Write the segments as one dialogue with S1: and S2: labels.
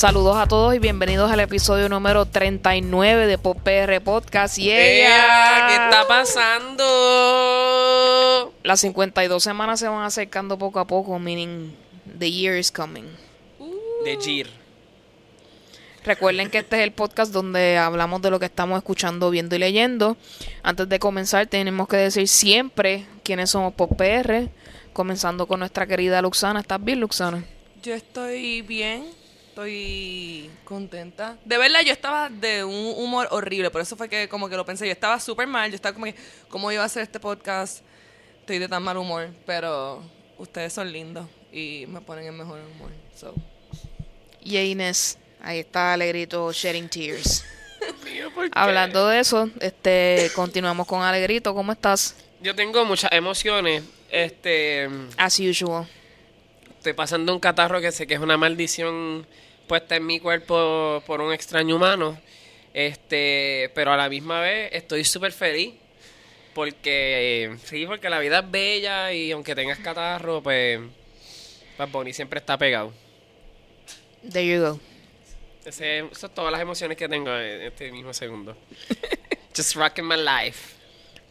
S1: Saludos a todos y bienvenidos al episodio número 39 de Pop PR Podcast. Y
S2: ella, ¿qué está pasando?
S1: Las 52 semanas se van acercando poco a poco, meaning the year is coming.
S2: De Gir.
S1: Recuerden que este es el podcast donde hablamos de lo que estamos escuchando, viendo y leyendo. Antes de comenzar, tenemos que decir siempre quiénes somos Pop PR, comenzando con nuestra querida Luxana. ¿Estás bien, Luxana?
S3: Yo estoy bien estoy contenta. De verdad, yo estaba de un humor horrible, por eso fue que como que lo pensé. Yo estaba súper mal, yo estaba como que, ¿cómo iba a hacer este podcast? Estoy de tan mal humor, pero ustedes son lindos y me ponen en mejor humor. So.
S1: Y Inés, ahí está Alegrito Shedding Tears. Hablando de eso, este, continuamos con Alegrito. ¿Cómo estás?
S2: Yo tengo muchas emociones. Este.
S1: As usual.
S2: Estoy pasando un catarro que sé que es una maldición puesta en mi cuerpo por un extraño humano. Este, pero a la misma vez estoy súper feliz. Porque, sí, porque la vida es bella y aunque tengas catarro, pues, Bonnie siempre está pegado.
S1: There you go.
S2: Ese, esas son todas las emociones que tengo en este mismo segundo. Just rocking my life.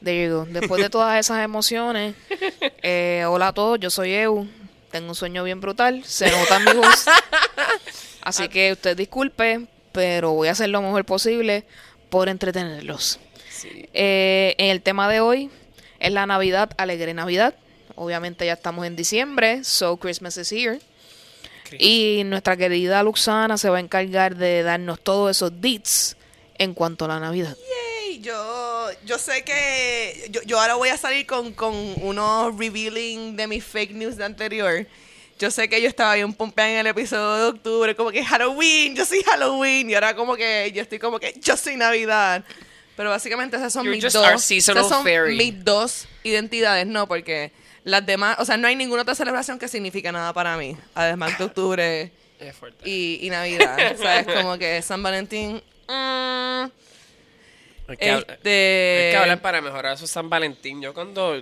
S1: There you go. Después de todas esas emociones, eh, hola a todos, yo soy Eu. Tengo un sueño bien brutal, se nota en mi voz. Así que usted disculpe, pero voy a hacer lo mejor posible por entretenerlos. Eh, en el tema de hoy es la Navidad, alegre Navidad. Obviamente ya estamos en diciembre, so Christmas is here. Y nuestra querida Luxana se va a encargar de darnos todos esos deets en cuanto a la Navidad.
S3: Yo, yo sé que yo, yo ahora voy a salir con, con unos revealing de mis fake news de anterior. Yo sé que yo estaba bien pompeada en el episodio de octubre, como que Halloween, yo soy Halloween, y ahora como que yo estoy como que yo soy Navidad. Pero básicamente esas son, mis dos, esas son mis dos identidades, no, porque las demás, o sea, no hay ninguna otra celebración que signifique nada para mí, además de octubre y, y, Navidad. ¿Sabes? Como que San Valentín. Mm,
S2: hay, que este... hay que hablar para mejorar eso San Valentín. Yo cuando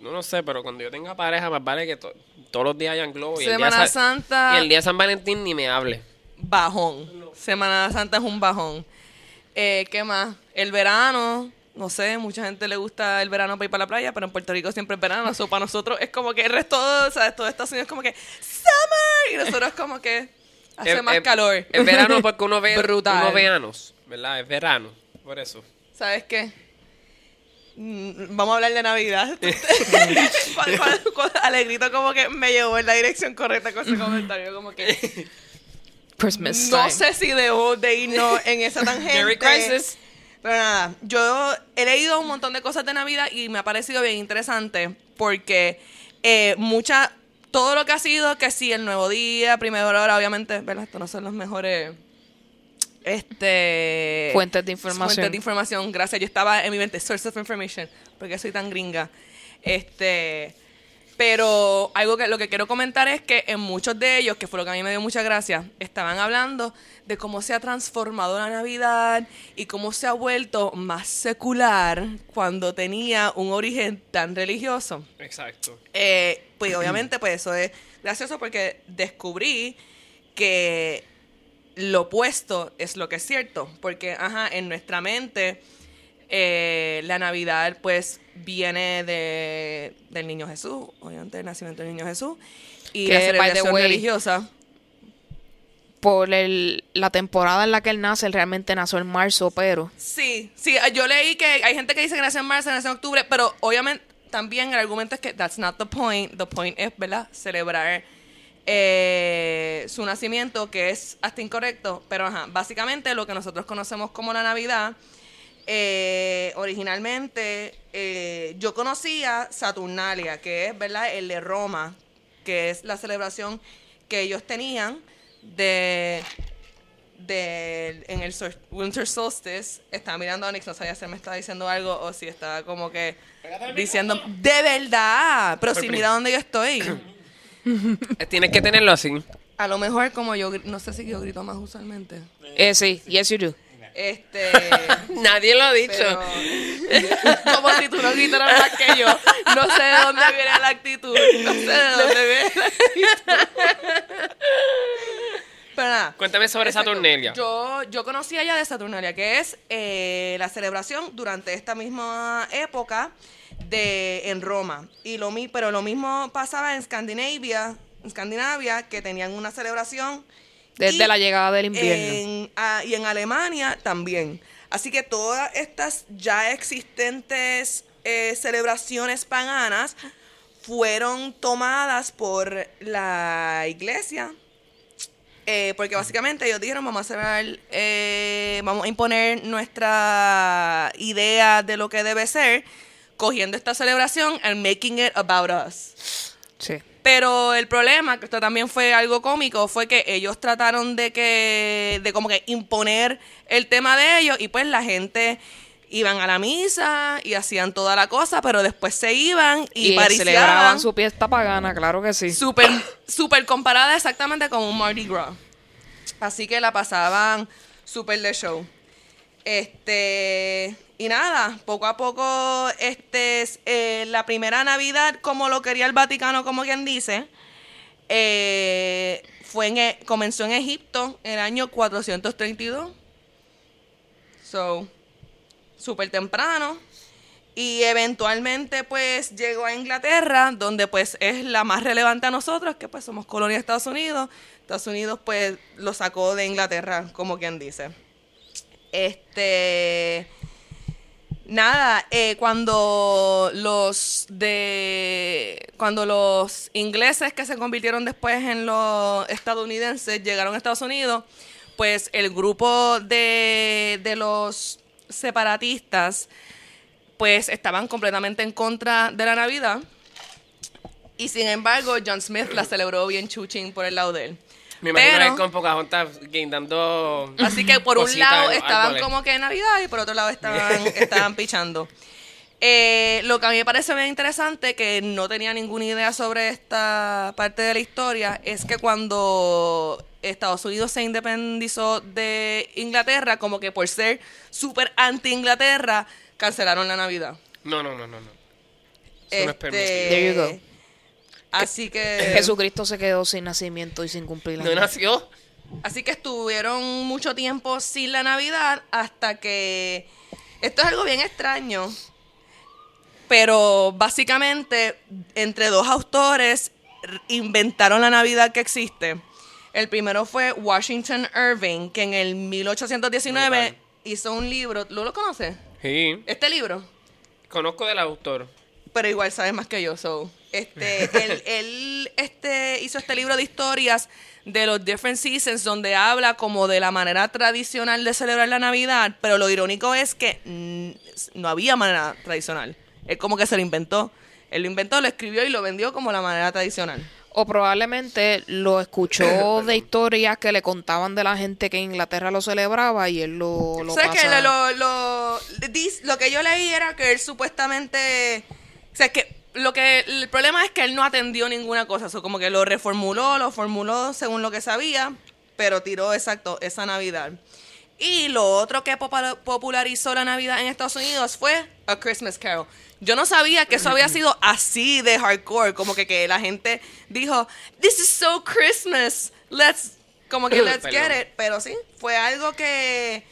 S2: no lo sé, pero cuando yo tenga pareja, más vale que todos los días hayan globo. Y
S3: Semana Santa.
S2: Y el día de San Valentín ni me hable.
S3: Bajón. Semana Santa es un bajón. Eh, ¿Qué más? El verano. No sé, mucha gente le gusta el verano para ir para la playa, pero en Puerto Rico siempre es verano. Eso para nosotros es como que el resto, o sea, todo Estados Unidos es como que summer. Y nosotros es como que hace más calor.
S2: Es verano porque uno ve, uno ve ¿verdad? Es verano, por eso.
S3: ¿Sabes qué? Mm, vamos a hablar de Navidad. Alegrito como que me llevó en la dirección correcta con ese comentario, como que...
S1: Christmas
S3: no sé si debo de irnos en esa tangente.
S2: Merry Crisis.
S3: Pero nada, yo he leído un montón de cosas de Navidad y me ha parecido bien interesante porque eh, mucha, todo lo que ha sido, que sí, el nuevo día, primero hora, obviamente, ¿verdad? Estos no son los mejores este
S1: fuentes de información.
S3: fuentes de información. Gracias. Yo estaba en mi mente source of information porque soy tan gringa. Este pero algo que lo que quiero comentar es que en muchos de ellos que fue lo que a mí me dio mucha gracia estaban hablando de cómo se ha transformado la navidad y cómo se ha vuelto más secular cuando tenía un origen tan religioso.
S2: Exacto.
S3: Eh, pues obviamente pues eso es gracioso porque descubrí que lo opuesto es lo que es cierto, porque, ajá, en nuestra mente eh, la Navidad pues viene de, del Niño Jesús, obviamente el nacimiento del Niño Jesús, y la celebración religiosa.
S1: Por el, la temporada en la que él nace, él realmente nació en marzo, pero...
S3: Sí, sí, yo leí que hay gente que dice que nació en marzo, nació en octubre, pero obviamente también el argumento es que that's not the point, the point es, ¿verdad?, celebrar eh, su nacimiento, que es hasta incorrecto, pero ajá, básicamente lo que nosotros conocemos como la Navidad, eh, originalmente eh, yo conocía Saturnalia, que es verdad el de Roma, que es la celebración que ellos tenían de de en el Winter Solstice. Estaba mirando a Onyx, no sabía si me estaba diciendo algo o si estaba como que diciendo de verdad, pero si mira dónde yo estoy.
S2: Tienes que tenerlo así.
S3: A lo mejor como yo, no sé si yo grito más usualmente.
S1: Eh, sí, yes you do.
S3: Este,
S2: Nadie lo ha dicho.
S3: como si tú no gritaras más que yo. No sé de dónde viene la actitud. No sé de dónde viene la actitud. Pero nada.
S2: Cuéntame sobre
S3: Exacto.
S2: Saturnalia.
S3: Yo, yo conocía ya de Saturnalia, que es eh, la celebración durante esta misma época de en Roma. Y lo pero lo mismo pasaba en Escandinavia, Escandinavia, que tenían una celebración.
S1: Desde
S3: y
S1: la llegada del invierno.
S3: en- ah, y en Alemania también. Así que todas estas ya existentes eh, celebraciones paganas fueron tomadas por la iglesia. eh, porque básicamente ellos dijeron, vamos a celebrar, eh, vamos a imponer nuestra idea de lo que debe ser, cogiendo esta celebración and making it about us.
S1: Sí.
S3: Pero el problema, que esto también fue algo cómico, fue que ellos trataron de que, de como que imponer el tema de ellos y pues la gente iban a la misa y hacían toda la cosa, pero después se iban y,
S1: Y, celebraban su fiesta pagana, claro que sí.
S3: súper súper comparada exactamente con un Mardi Gras. Así que la pasaban súper de show. Este, y nada, poco a poco, este, es, eh, la primera Navidad, como lo quería el Vaticano, como quien dice, eh, fue en, e- comenzó en Egipto en el año 432. So, súper temprano. Y eventualmente pues llegó a Inglaterra, donde pues es la más relevante a nosotros, que pues somos colonia de Estados Unidos. Estados Unidos pues lo sacó de Inglaterra, como quien dice. Este... Nada, eh, cuando los de cuando los ingleses que se convirtieron después en los estadounidenses llegaron a Estados Unidos, pues el grupo de, de los separatistas pues estaban completamente en contra de la Navidad. Y sin embargo, John Smith la celebró bien chuchín por el lado de él.
S2: Me imagino
S3: Pero-
S2: con Pocahontas guindando.
S3: Así que por un lado estaban
S2: árboles.
S3: como que en Navidad y por otro lado estaban, estaban pichando. Eh, lo que a mí me parece bien interesante, que no tenía ninguna idea sobre esta parte de la historia, es que cuando Estados Unidos se independizó de Inglaterra, como que por ser súper anti-Inglaterra, cancelaron la Navidad.
S2: No, no, no, no. no. Eso no es
S3: Este,
S2: permitido.
S1: There you go.
S3: Así que...
S1: Jesucristo se quedó sin nacimiento y sin cumplir la
S2: No nació.
S3: Así que estuvieron mucho tiempo sin la Navidad hasta que... Esto es algo bien extraño, pero básicamente entre dos autores inventaron la Navidad que existe. El primero fue Washington Irving, que en el 1819
S2: Brutal.
S3: hizo un libro. ¿Lo lo conoces?
S2: Sí.
S3: Este libro.
S2: Conozco del autor.
S3: pero igual sabes más que yo. So, este, él, él, este, hizo este libro de historias de los different seasons donde habla como de la manera tradicional de celebrar la Navidad, pero lo irónico es que no había manera tradicional. Él como que se lo inventó. Él lo inventó, lo escribió y lo vendió como la manera tradicional.
S1: O probablemente lo escuchó de historias que le contaban de la gente que en Inglaterra lo celebraba y él lo, lo
S3: ¿Sabes que
S1: pasa-
S3: lo, lo, dis- lo que yo leí era que él supuestamente... O sea, que lo que el problema es que él no atendió ninguna cosa. O como que lo reformuló, lo formuló según lo que sabía, pero tiró exacto esa Navidad. Y lo otro que popularizó la Navidad en Estados Unidos fue A Christmas Carol. Yo no sabía que eso había sido así de hardcore, como que, que la gente dijo, This is so Christmas, let's, como que let's get it. Pero sí, fue algo que,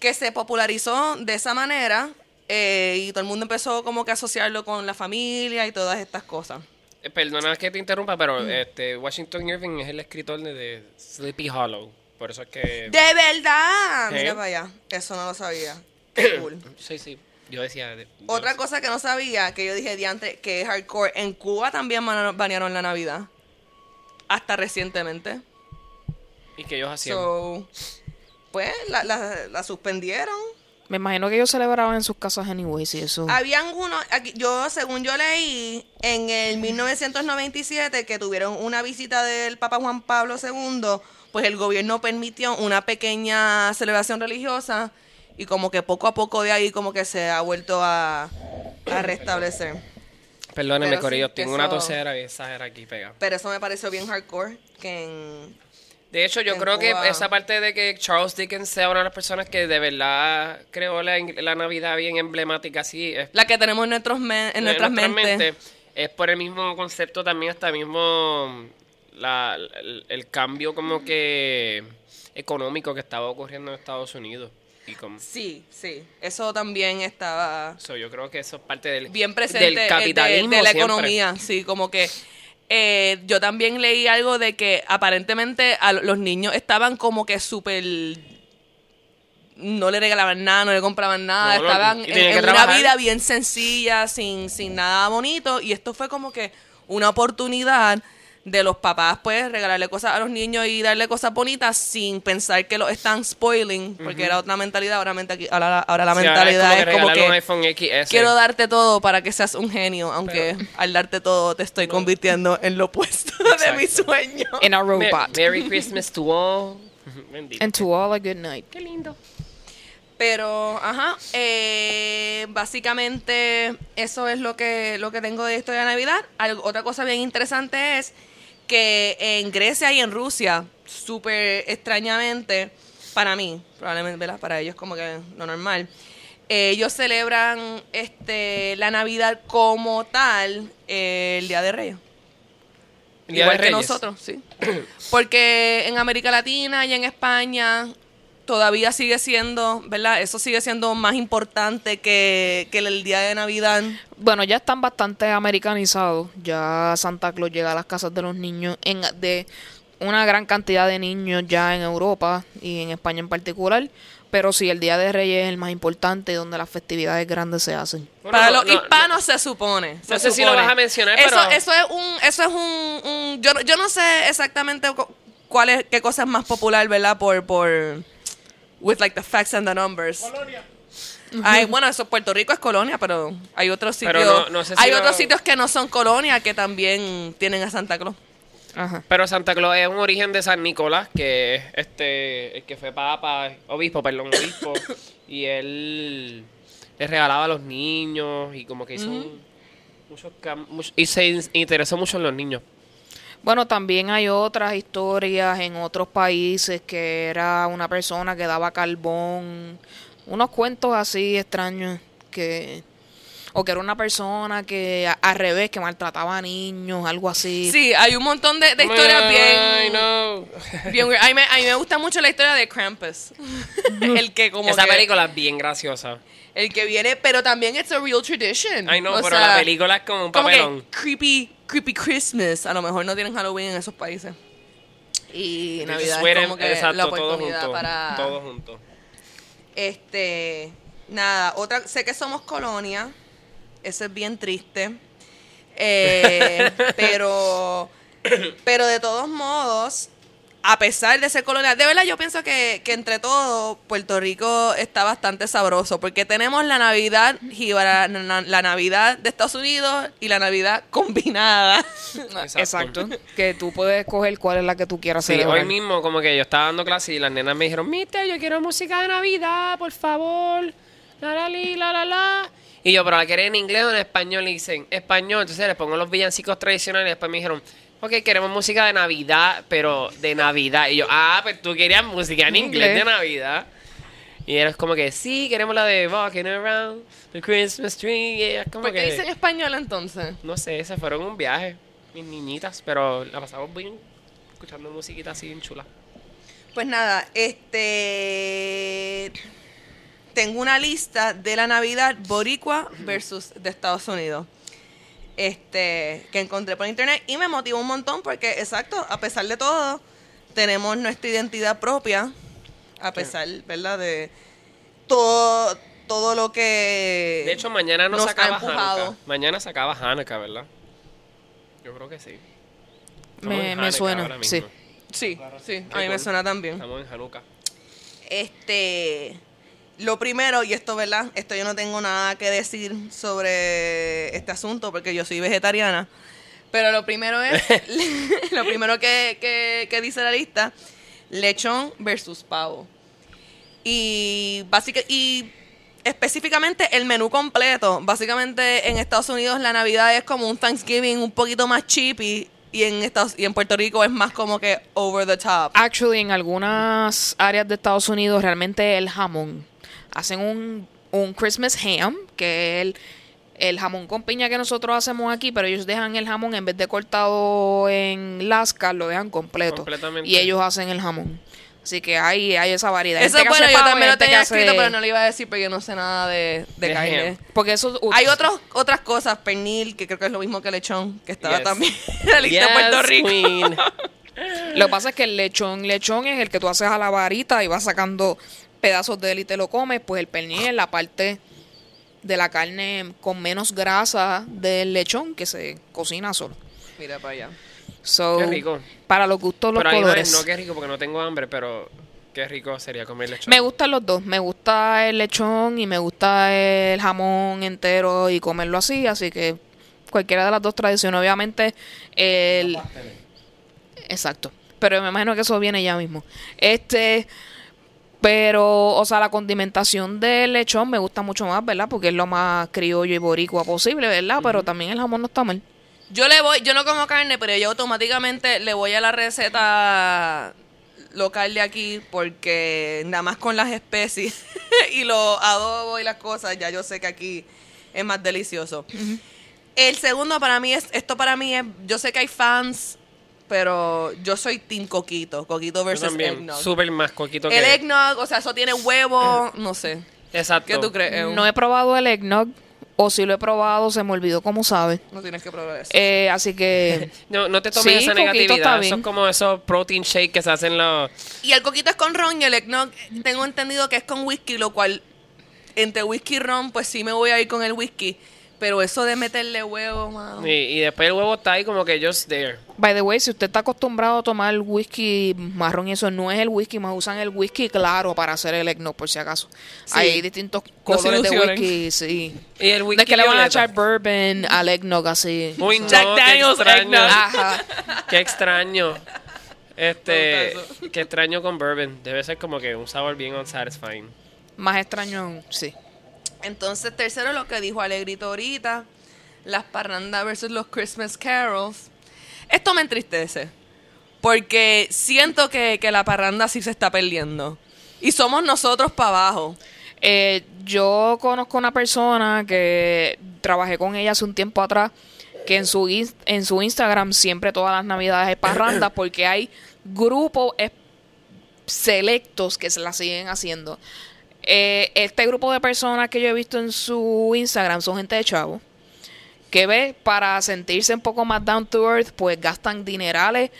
S3: que se popularizó de esa manera eh, y todo el mundo empezó como que a asociarlo con la familia y todas estas cosas.
S2: Eh, Perdona que te interrumpa, pero
S3: Mm.
S2: este Washington Irving es el escritor de, de Sleepy Hollow. Por eso es que.
S3: ¡De verdad!
S2: ¿Eh?
S3: Mira para allá, eso no lo sabía. Qué cool.
S2: Sí, sí. Yo decía. de-
S3: Otra
S2: yo-
S3: cosa que no sabía, que yo dije diante, que es hardcore, en Cuba también ban- banearon la Navidad. Hasta recientemente.
S2: Y que ellos hacían.
S3: So, pues, la, la- la suspendieron.
S1: Me imagino que ellos celebraban en sus casas anyway, sí, eso.
S3: Habían unos, aquí, yo, según yo leí, en el 1997, que tuvieron una visita del Papa Juan Pablo II, pues el gobierno permitió una pequeña celebración religiosa y como que poco a poco de ahí como que se ha vuelto a, a restablecer.
S2: Perdóneme,
S3: sí,
S2: Corillo.
S3: que
S2: Tengo una tosera y esa era aquí pega.
S3: Pero eso me pareció bien hardcore, que en...
S2: De hecho, yo creo que esa parte de que Charles Dickens sea una de las personas que de verdad creó la, la Navidad bien emblemática, así. Es,
S3: La que tenemos en, nuestros en nuestras mentes.
S2: Es por el mismo concepto también, hasta mismo la, el, el cambio como que económico que estaba ocurriendo en Estados Unidos. Y como,
S3: Sí, sí. Eso también estaba
S2: so, yo creo que eso es parte del,
S3: bien presente
S2: del
S3: eh, de-
S2: capitalismo.
S3: de, la
S2: siempre.
S3: economía. Sí, como que eh, yo también leí algo de que aparentemente a lo- los niños estaban como que súper... No le regalaban nada, no le compraban nada,
S2: No,
S3: estaban en, en una vida bien sencilla, sin, sin nada bonito. Y esto fue como que una oportunidad de los papás, pues, regalarle cosas a los niños y darle cosas bonitas sin pensar que los están spoiling, porque era otra mentalidad. Ahora, menta- ahora, ahora la
S2: Sí, ahora
S3: mentalidad es como que
S2: un iPhone XS.
S3: quiero darte todo para que seas un genio, aunque al darte todo te estoy convirtiendo en lo opuesto de mi sueño.
S1: In a robot.
S2: Merry Christmas to all. Bendito.
S1: And to all a good night.
S2: Qué lindo.
S3: Pero, ajá, eh, básicamente eso es lo que, lo que tengo de historia de Navidad. Algo- otra cosa bien interesante es que en Grecia y en Rusia, súper extrañamente, para mí, probablemente ¿verdad? para ellos como que lo normal, eh, ellos celebran este la Navidad como tal eh, el Día de Reyes.
S2: Día
S3: Igual
S2: de
S3: que nosotros, sí. Porque en América Latina y en España todavía sigue siendo, ¿verdad? Eso sigue siendo más importante que, que el día de Navidad.
S1: Bueno, ya están bastante americanizados. Ya Santa Claus llega a las casas de los niños en, de una gran cantidad de niños ya en Europa y en España en particular. Pero sí, el Día de Reyes es el más importante donde las festividades grandes se hacen.
S2: Bueno,
S3: Para
S2: no-
S3: los
S2: no-
S3: hispanos se supone. se
S2: No sé si lo vas a mencionar,
S3: eso,
S2: pero-
S3: Eso es un... Eso es un, un- yo, no- yo no sé exactamente cu- cuál es, qué cosa es más popular, ¿verdad? Por... por with like the facts and the numbers. Ay, bueno, eso Puerto Rico es colonia, pero hay otros sitios,
S2: no- no sé si
S3: hay
S2: lo-
S3: otros sitios que no son colonia que también tienen a Santa Claus.
S1: Ajá.
S2: Pero Santa Claus es un origen de San Nicolás, que es este, el que fue papa, obispo, perdón, obispo, y él le regalaba a los niños y como que hizo un- muchos cam- much- y se in- interesó mucho en los niños.
S1: Bueno, también hay otras historias en otros países que era una persona que daba carbón, unos cuentos así extraños que o que era una persona que a- al revés que maltrataba a niños, algo así.
S3: Sí, hay un montón de, de historias
S2: Ay,
S3: bien,
S2: no.
S3: bien. A mí, me, a mí me gusta mucho la historia de Krampus. el que como
S2: Esa
S3: que-
S2: película es bien graciosa.
S3: el que viene, pero también it's a real tradition.
S2: Ay, no,
S3: O
S2: pero
S3: sea,
S2: la película es como un
S3: como
S2: papelón.
S3: que creepy, creepy Christmas. A lo mejor no tienen Halloween en esos países. Y Navidad es como que
S2: exacto,
S3: la
S2: todo
S3: oportunidad
S2: junto,
S3: para
S2: todo junto.
S3: este nada, otra sé que somos colonia. Eso es bien triste. Eh, pero pero de todos modos a pesar de ser colonia, de verdad yo pienso que, que entre todo Puerto Rico está bastante sabroso porque tenemos la Navidad jíbara, la, la Navidad de Estados Unidos y la Navidad combinada.
S1: Exacto. Que tú puedes escoger cuál es la que tú quieras
S2: Sí,
S1: celebrar.
S2: hoy mismo como que yo estaba dando clase y las nenas me dijeron, Mister, yo quiero música de Navidad, por favor. La la li, la la la. Y yo, pero la querés en inglés o en español. Y dicen, español. Entonces les pongo los villancicos tradicionales. Y después me dijeron, ok, queremos música de Navidad, pero de Navidad. Y yo, ah, pues tú querías música en inglés de. Navidad. Y eres como que, sí, queremos la de Walking Around the Christmas Tree. Como
S3: ¿Por qué
S2: que,
S3: dicen español entonces?
S2: no sé, se fueron un viaje, mis niñitas, pero la pasamos bien escuchando musiquita así bien chula.
S3: Pues nada, este. Tengo una lista de la Navidad boricua versus de Estados Unidos. Este, que encontré por internet y me motivó un montón porque, exacto, a pesar de todo, tenemos nuestra identidad propia, a pesar, ¿verdad? De todo, todo lo que.
S2: De hecho, mañana no
S3: nos
S2: se
S3: ha
S2: acaba
S3: empujado.
S2: Hanukkah. Mañana se acaba Hanukkah, ¿verdad? Yo creo que sí.
S1: Me, me suena, sí.
S3: Sí, sí, a mí me suena también.
S2: Estamos en Hanukkah.
S3: Este, lo primero, y esto, ¿verdad? Esto yo no tengo nada que decir sobre este asunto porque yo soy vegetariana. Pero lo primero es, lo primero que, que, que dice la lista, lechón versus pavo. Y, básica, y específicamente el menú completo. Básicamente en Estados Unidos la Navidad es como un Thanksgiving un poquito más cheapy y en, Estados, y en Puerto Rico es más como que over the top.
S1: Actually, en algunas áreas de Estados Unidos, realmente el jamón. Hacen un, un Christmas ham, que es el, el jamón con piña que nosotros hacemos aquí, pero ellos dejan el jamón en vez de cortado en lasca, lo dejan completo.
S2: Completamente.
S1: Y ellos hacen el jamón. Así que hay, hay esa variedad.
S3: Eso bueno, yo
S1: pavo
S3: también lo tenía
S1: hace-
S3: escrito, pero no lo iba a decir porque yo no sé nada de, de
S2: De
S3: carne.
S2: ham.
S1: Porque eso...
S3: Hay otros, otras cosas, pernil, que creo que es lo mismo que lechón, que estaba
S2: Yes.
S3: también en la lista de Puerto Rico.
S2: queen.
S1: Lo que pasa es que el lechón, lechón es el que tú haces a la varita y vas sacando pedazos de él y te lo comes. Pues el pernil es la parte de la carne con menos grasa del lechón que se cocina solo.
S3: Mira para allá.
S1: So,
S2: Qué rico.
S1: Para los gustos, los
S2: Pero no,
S1: colores.
S2: es- no qué rico porque no tengo hambre, pero qué rico sería comer lechón.
S1: Me gustan los dos. Me gusta el lechón y me gusta el jamón entero y comerlo así. Así que cualquiera de las dos tradiciones. Obviamente, el. Exacto. Pero me imagino que eso viene ya mismo. Este. Pero, o sea, la condimentación del lechón me gusta mucho más, ¿verdad? Porque es lo más criollo y boricua posible, ¿verdad? Pero también el jamón no está mal.
S3: Yo le voy, yo no como carne, pero yo automáticamente le voy a la receta local de aquí porque nada más con las especies y los adobos y las cosas, ya yo sé que aquí es más delicioso. El segundo para mí es, esto para mí es, yo sé que hay fans, pero yo soy team coquito, coquito
S2: Yo
S3: versus
S2: también.
S3: eggnog.
S2: Súper más coquito
S3: El
S2: que...
S3: eggnog, o sea, eso tiene huevo, no sé.
S2: Exacto.
S3: ¿Qué tú crees?
S1: No he probado el eggnog. O si lo he probado, se me olvidó cómo sabe.
S3: No tienes que probar eso.
S1: Eh, así que
S2: No, no te tomes
S1: Sí,
S2: esa negatividad. Es como esos protein shake que se hacen los...
S3: Y el coquito es con ron y el eggnog tengo entendido que es con whisky, lo cual entre whisky y ron, pues sí me voy a ir con el whisky. Pero eso de meterle huevo, mano.
S2: Y, y después el huevo está ahí como que just there.
S1: By the way, si usted está acostumbrado a tomar whisky marrón y eso no es el whisky, más usan el whisky claro para hacer el eggnog, por si acaso.
S3: Sí.
S1: Hay distintos
S3: No
S1: colores de
S3: ilusionen.
S1: whisky, sí.
S2: Y el
S1: No
S2: whisky
S1: es que le van a echar bourbon al eggnog así.
S2: Uy, no,
S3: Jack
S2: qué
S3: Daniels
S2: extraño.
S3: eggnog.
S1: Ajá.
S2: Qué extraño. Este, qué extraño con bourbon. Debe ser como que un sabor bien unsatisfying.
S1: Más extraño, sí.
S3: Entonces, tercero, lo que dijo Alegrito ahorita, las parrandas versus los Christmas carols. Esto me entristece, porque siento que, que la parranda sí se está perdiendo. Y somos nosotros para abajo.
S1: Eh, yo conozco una persona que trabajé con ella hace un tiempo atrás, que en su, en su Instagram siempre todas las navidades hay parrandas porque hay grupos es- selectos que se la siguen haciendo. Eh, este grupo de personas que yo he visto en su Instagram son gente de chavo que ve para sentirse un poco más down to earth, pues gastan dinerales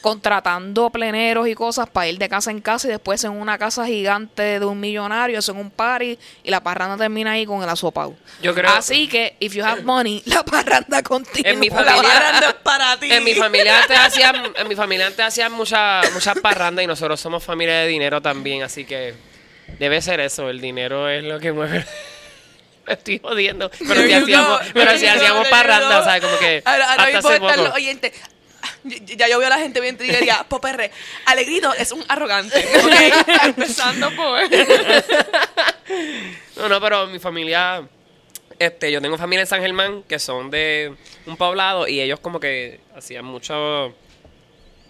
S1: contratando pleneros y cosas para ir de casa en casa y después en una casa gigante de un millonario hacen un party y la parranda termina ahí con el asopao.
S2: Yo creo-
S1: Así que, if you have money, la parranda continúa.
S2: En mi
S3: La
S2: familia-
S3: parranda es para ti.
S2: En mi familia antes hacían, en mi familia antes hacían muchas muchas parrandas y nosotros somos familia de dinero también, así que debe ser eso, el dinero es lo que mueve. Me estoy jodiendo, pero si hacíamos,
S3: go,
S2: pero si hacíamos
S3: go.
S2: o sea, como que
S3: Ahora, ahora
S2: hasta
S3: mismo están los oyentes. Ya yo veo a la gente bien triggería. Poperre, Alegrito es un arrogante. Empezando por.
S2: No, no, pero mi familia, este, yo tengo familia en San Germán que son de un poblado y ellos como que hacían mucho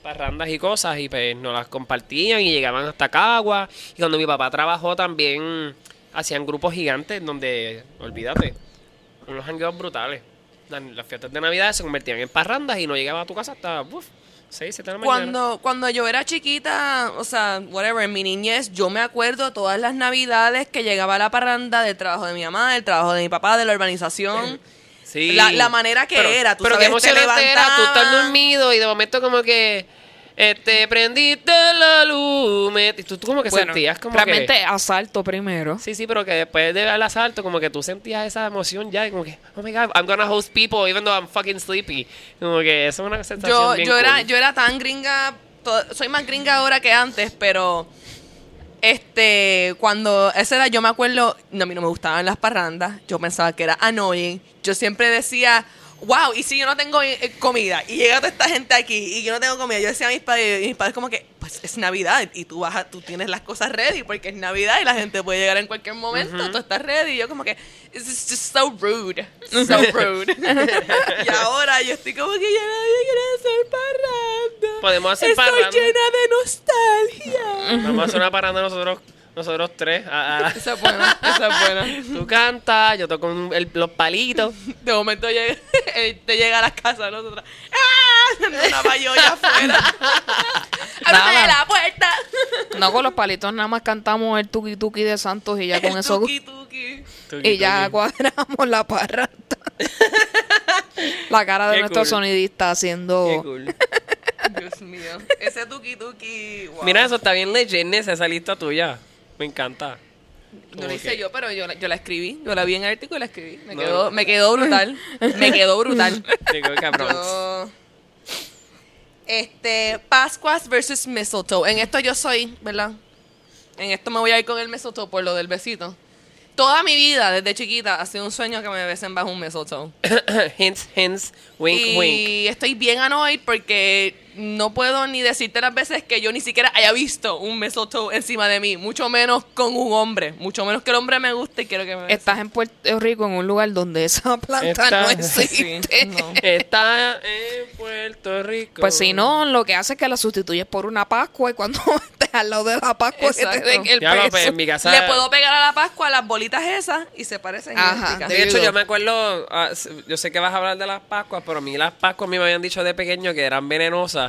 S2: parrandas y cosas y pues nos las compartían y llegaban hasta Cagua. Y cuando mi papá trabajó también hacían grupos gigantes donde, olvídate, unos hangueos brutales. La- Las fiestas de Navidad se convertían en parrandas y no llegaba a tu casa hasta, uf, 6, 7 de la mañana.
S3: Cuando, cuando yo era chiquita, o sea, whatever, en mi niñez, yo me acuerdo todas las navidades que llegaba a la parranda del trabajo de mi mamá, del trabajo de mi papá, de la urbanización.
S2: Sí.
S3: La- la manera que era, tú
S2: pero
S3: sabes,
S2: qué
S3: te
S2: emocionante era tú estar
S3: levantaban.
S2: dormido y de momento como que este prendiste la luz me- y tú, tú como que
S1: Bueno,
S2: sentías como
S1: realmente
S2: que
S1: asalto primero.
S2: sí sí pero que después del asalto como que tú sentías esa emoción ya y como que oh my god I'm gonna host people even though I'm fucking sleepy como que eso es una sensación
S3: Yo,
S2: bien
S3: yo, era,
S2: cool.
S3: yo era tan gringa, soy más gringa ahora que antes, pero este cuando esa era yo me acuerdo, no, a mí no me gustaban las parrandas, yo pensaba que era annoying, yo siempre decía, wow, y si yo no tengo eh, comida y llega toda esta gente aquí y yo no tengo comida, yo decía a mis padres, y mis padres como que, pues es Navidad y tú vas a- tú tienes las cosas ready porque es Navidad y la gente puede llegar en cualquier momento, tú estás ready y yo como que, it's just so rude, so rude. y ahora yo estoy como que ya nadie quiere hacer parranda.
S2: Podemos hacer
S3: Estoy
S2: parranda.
S3: llena de nostalgia.
S2: vamos a hacer una parranda nosotros nosotros tres. a- a-
S3: Esa es buena, esa es buena.
S2: tú cantas, yo toco el- los palitos.
S3: De momento llega, él te llega a las casas, nosotros. ¡Ah! Una mayolla afuera. ¡Ábrame
S1: Nada.
S3: la puerta!
S1: No con los palitos, nada más cantamos el tuki tuki de Santos y ya con
S3: El
S1: eso.
S3: tuki, tuki.
S2: Tuki,
S1: Y ya cuadramos la parrata. la cara de
S2: Qué
S1: nuestro
S2: cool.
S1: sonidista haciendo.
S2: Qué cool.
S3: Dios mío. Ese tuki tuki. wow.
S2: Mira, eso está bien legend, esa lista tuya. Me encanta.
S3: No lo hice
S2: que-
S3: yo, pero yo, la- yo la escribí. Yo la vi en el artículo y la escribí. Me,
S2: No,
S3: quedó,
S2: no.
S3: me quedó brutal. me quedó brutal.
S2: Digo, cabrón.
S3: Yo- Este, Pascuas versus Mistletoe. En esto yo soy, ¿verdad? En esto me voy a ir con el mistletoe por lo del besito. Toda mi vida, desde chiquita, ha sido un sueño que me besen bajo un mistletoe.
S2: hints, hints, wink,
S3: y
S2: wink.
S3: estoy bien annoyed porque no puedo ni decirte las veces que yo ni siquiera haya visto un mistletoe encima de mí. Mucho menos con un hombre. Mucho menos que el hombre me guste y quiero que me bese.
S1: Estás en Puerto Rico en un lugar donde esa planta
S2: Está-
S1: no
S3: Sí,
S1: existe.
S3: no.
S2: Está en Puerto Rico.
S1: Pues si no, lo que hace es que la sustituyes por una Pascua y cuando estés al lado de la Pascua que te den el
S2: Ya pues,
S1: peso.
S2: en mi casa.
S3: Le puedo pegar a la Pascua las bolitas esas y se parecen
S1: Ajá.
S2: De hecho, yo me acuerdo, ah, yo sé que vas a hablar de las Pascuas, pero a mí las Pascuas me habían dicho de pequeño que eran venenosas.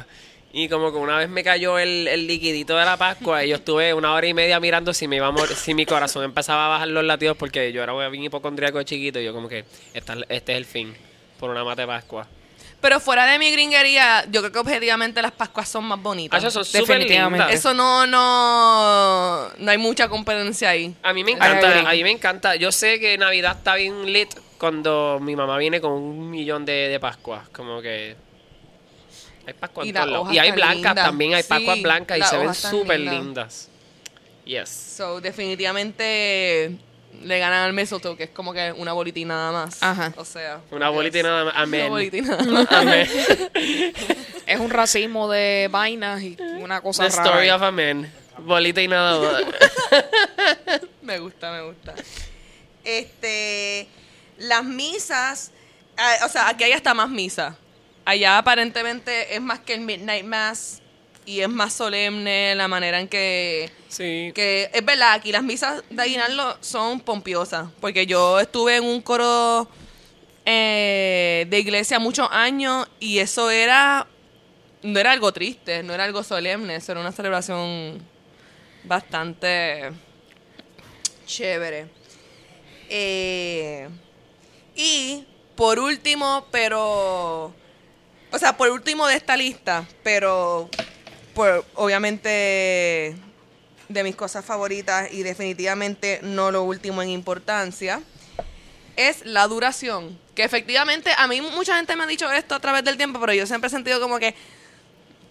S2: Y como que una vez me cayó el, el liquidito de la Pascua y yo estuve una hora y media mirando si me iba a morir, si mi corazón empezaba a bajar los latidos porque yo era bien hipocondríaco de chiquito y yo como que esta- este es el fin por una mate Pascua.
S3: Pero fuera de mi gringuería, yo creo que objetivamente las Pascuas son más bonitas.
S2: Ah, son
S1: Definitivamente.
S3: Eso no, no, no hay mucha competencia ahí.
S2: A mí me encanta, a mí me encanta. Yo sé que Navidad está bien lit cuando mi mamá viene con un millón de, de Pascuas. Como que. Hay Pascuas
S3: Y
S2: en todos Y hay blancas
S3: lindas.
S2: también, hay
S3: Sí,
S2: Pascuas blancas y se ven súper
S3: lindas.
S2: lindas. Yes.
S3: So, definitivamente le ganan al mistletoe, que es como que una bolita y nada más.
S1: Ajá.
S3: O sea.
S2: Una bolita y nada más. Amén.
S3: Una bolita y nada más.
S2: Amén.
S1: Es un racismo de vainas y una cosa
S2: The
S1: rara.
S2: story of a man. Bolita y nada más.
S3: Me gusta, me gusta. Este, las misas, ah, o sea, aquí hay hasta más misas. Allá aparentemente es más que el Midnight Mass y es más solemne la manera en que,
S2: Sí.
S3: que es verdad, aquí las misas de Aguinaldo son pompiosas, porque yo estuve en un coro eh, de iglesia muchos años y eso era, no era algo triste, no era algo solemne, eso era una celebración bastante chévere. Eh, y por último, pero, o sea, por último de esta lista, pero por, obviamente de mis cosas favoritas y definitivamente no lo último en importancia, es la duración. Que efectivamente, a mí mucha gente me ha dicho esto a través del tiempo, pero yo siempre he sentido como que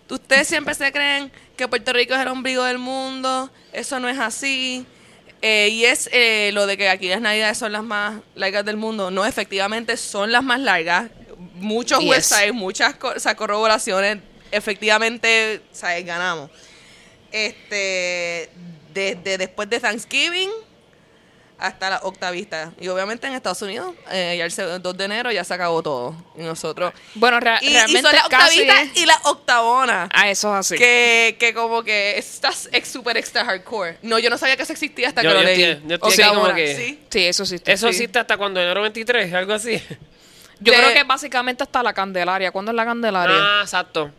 S3: ustedes siempre se creen que Puerto Rico es el ombligo del mundo, eso no es así. Eh, y es eh, lo de que aquí las navidades son las más largas del mundo. No, efectivamente son las más largas. Muchos
S1: Yes.
S3: websites, muchas co- o sea, corroboraciones, efectivamente, ¿sabes? ganamos. Este, desde después de Thanksgiving hasta la octavista. Y obviamente en Estados Unidos, eh, ya el se- 2 de enero ya se acabó todo. Y nosotros...
S1: Bueno, rea-
S3: Y, y
S1: realmente
S3: son las
S1: es-
S3: y las octavonas.
S1: Ah, eso es así.
S3: Que, que como que estás ex super extra hardcore. No, yo no sabía que eso existía hasta
S2: Yo-
S3: que lo leí.
S2: estoy- yo estoy aquí como
S3: Octavona,
S2: que-
S3: sí.
S1: Sí, eso sí.
S2: Eso
S1: sí.
S2: existe hasta cuando enero 23, algo así.
S1: Yo
S3: de-
S1: creo que básicamente hasta la Candelaria. ¿Cuándo es la Candelaria?
S2: Ah, exacto.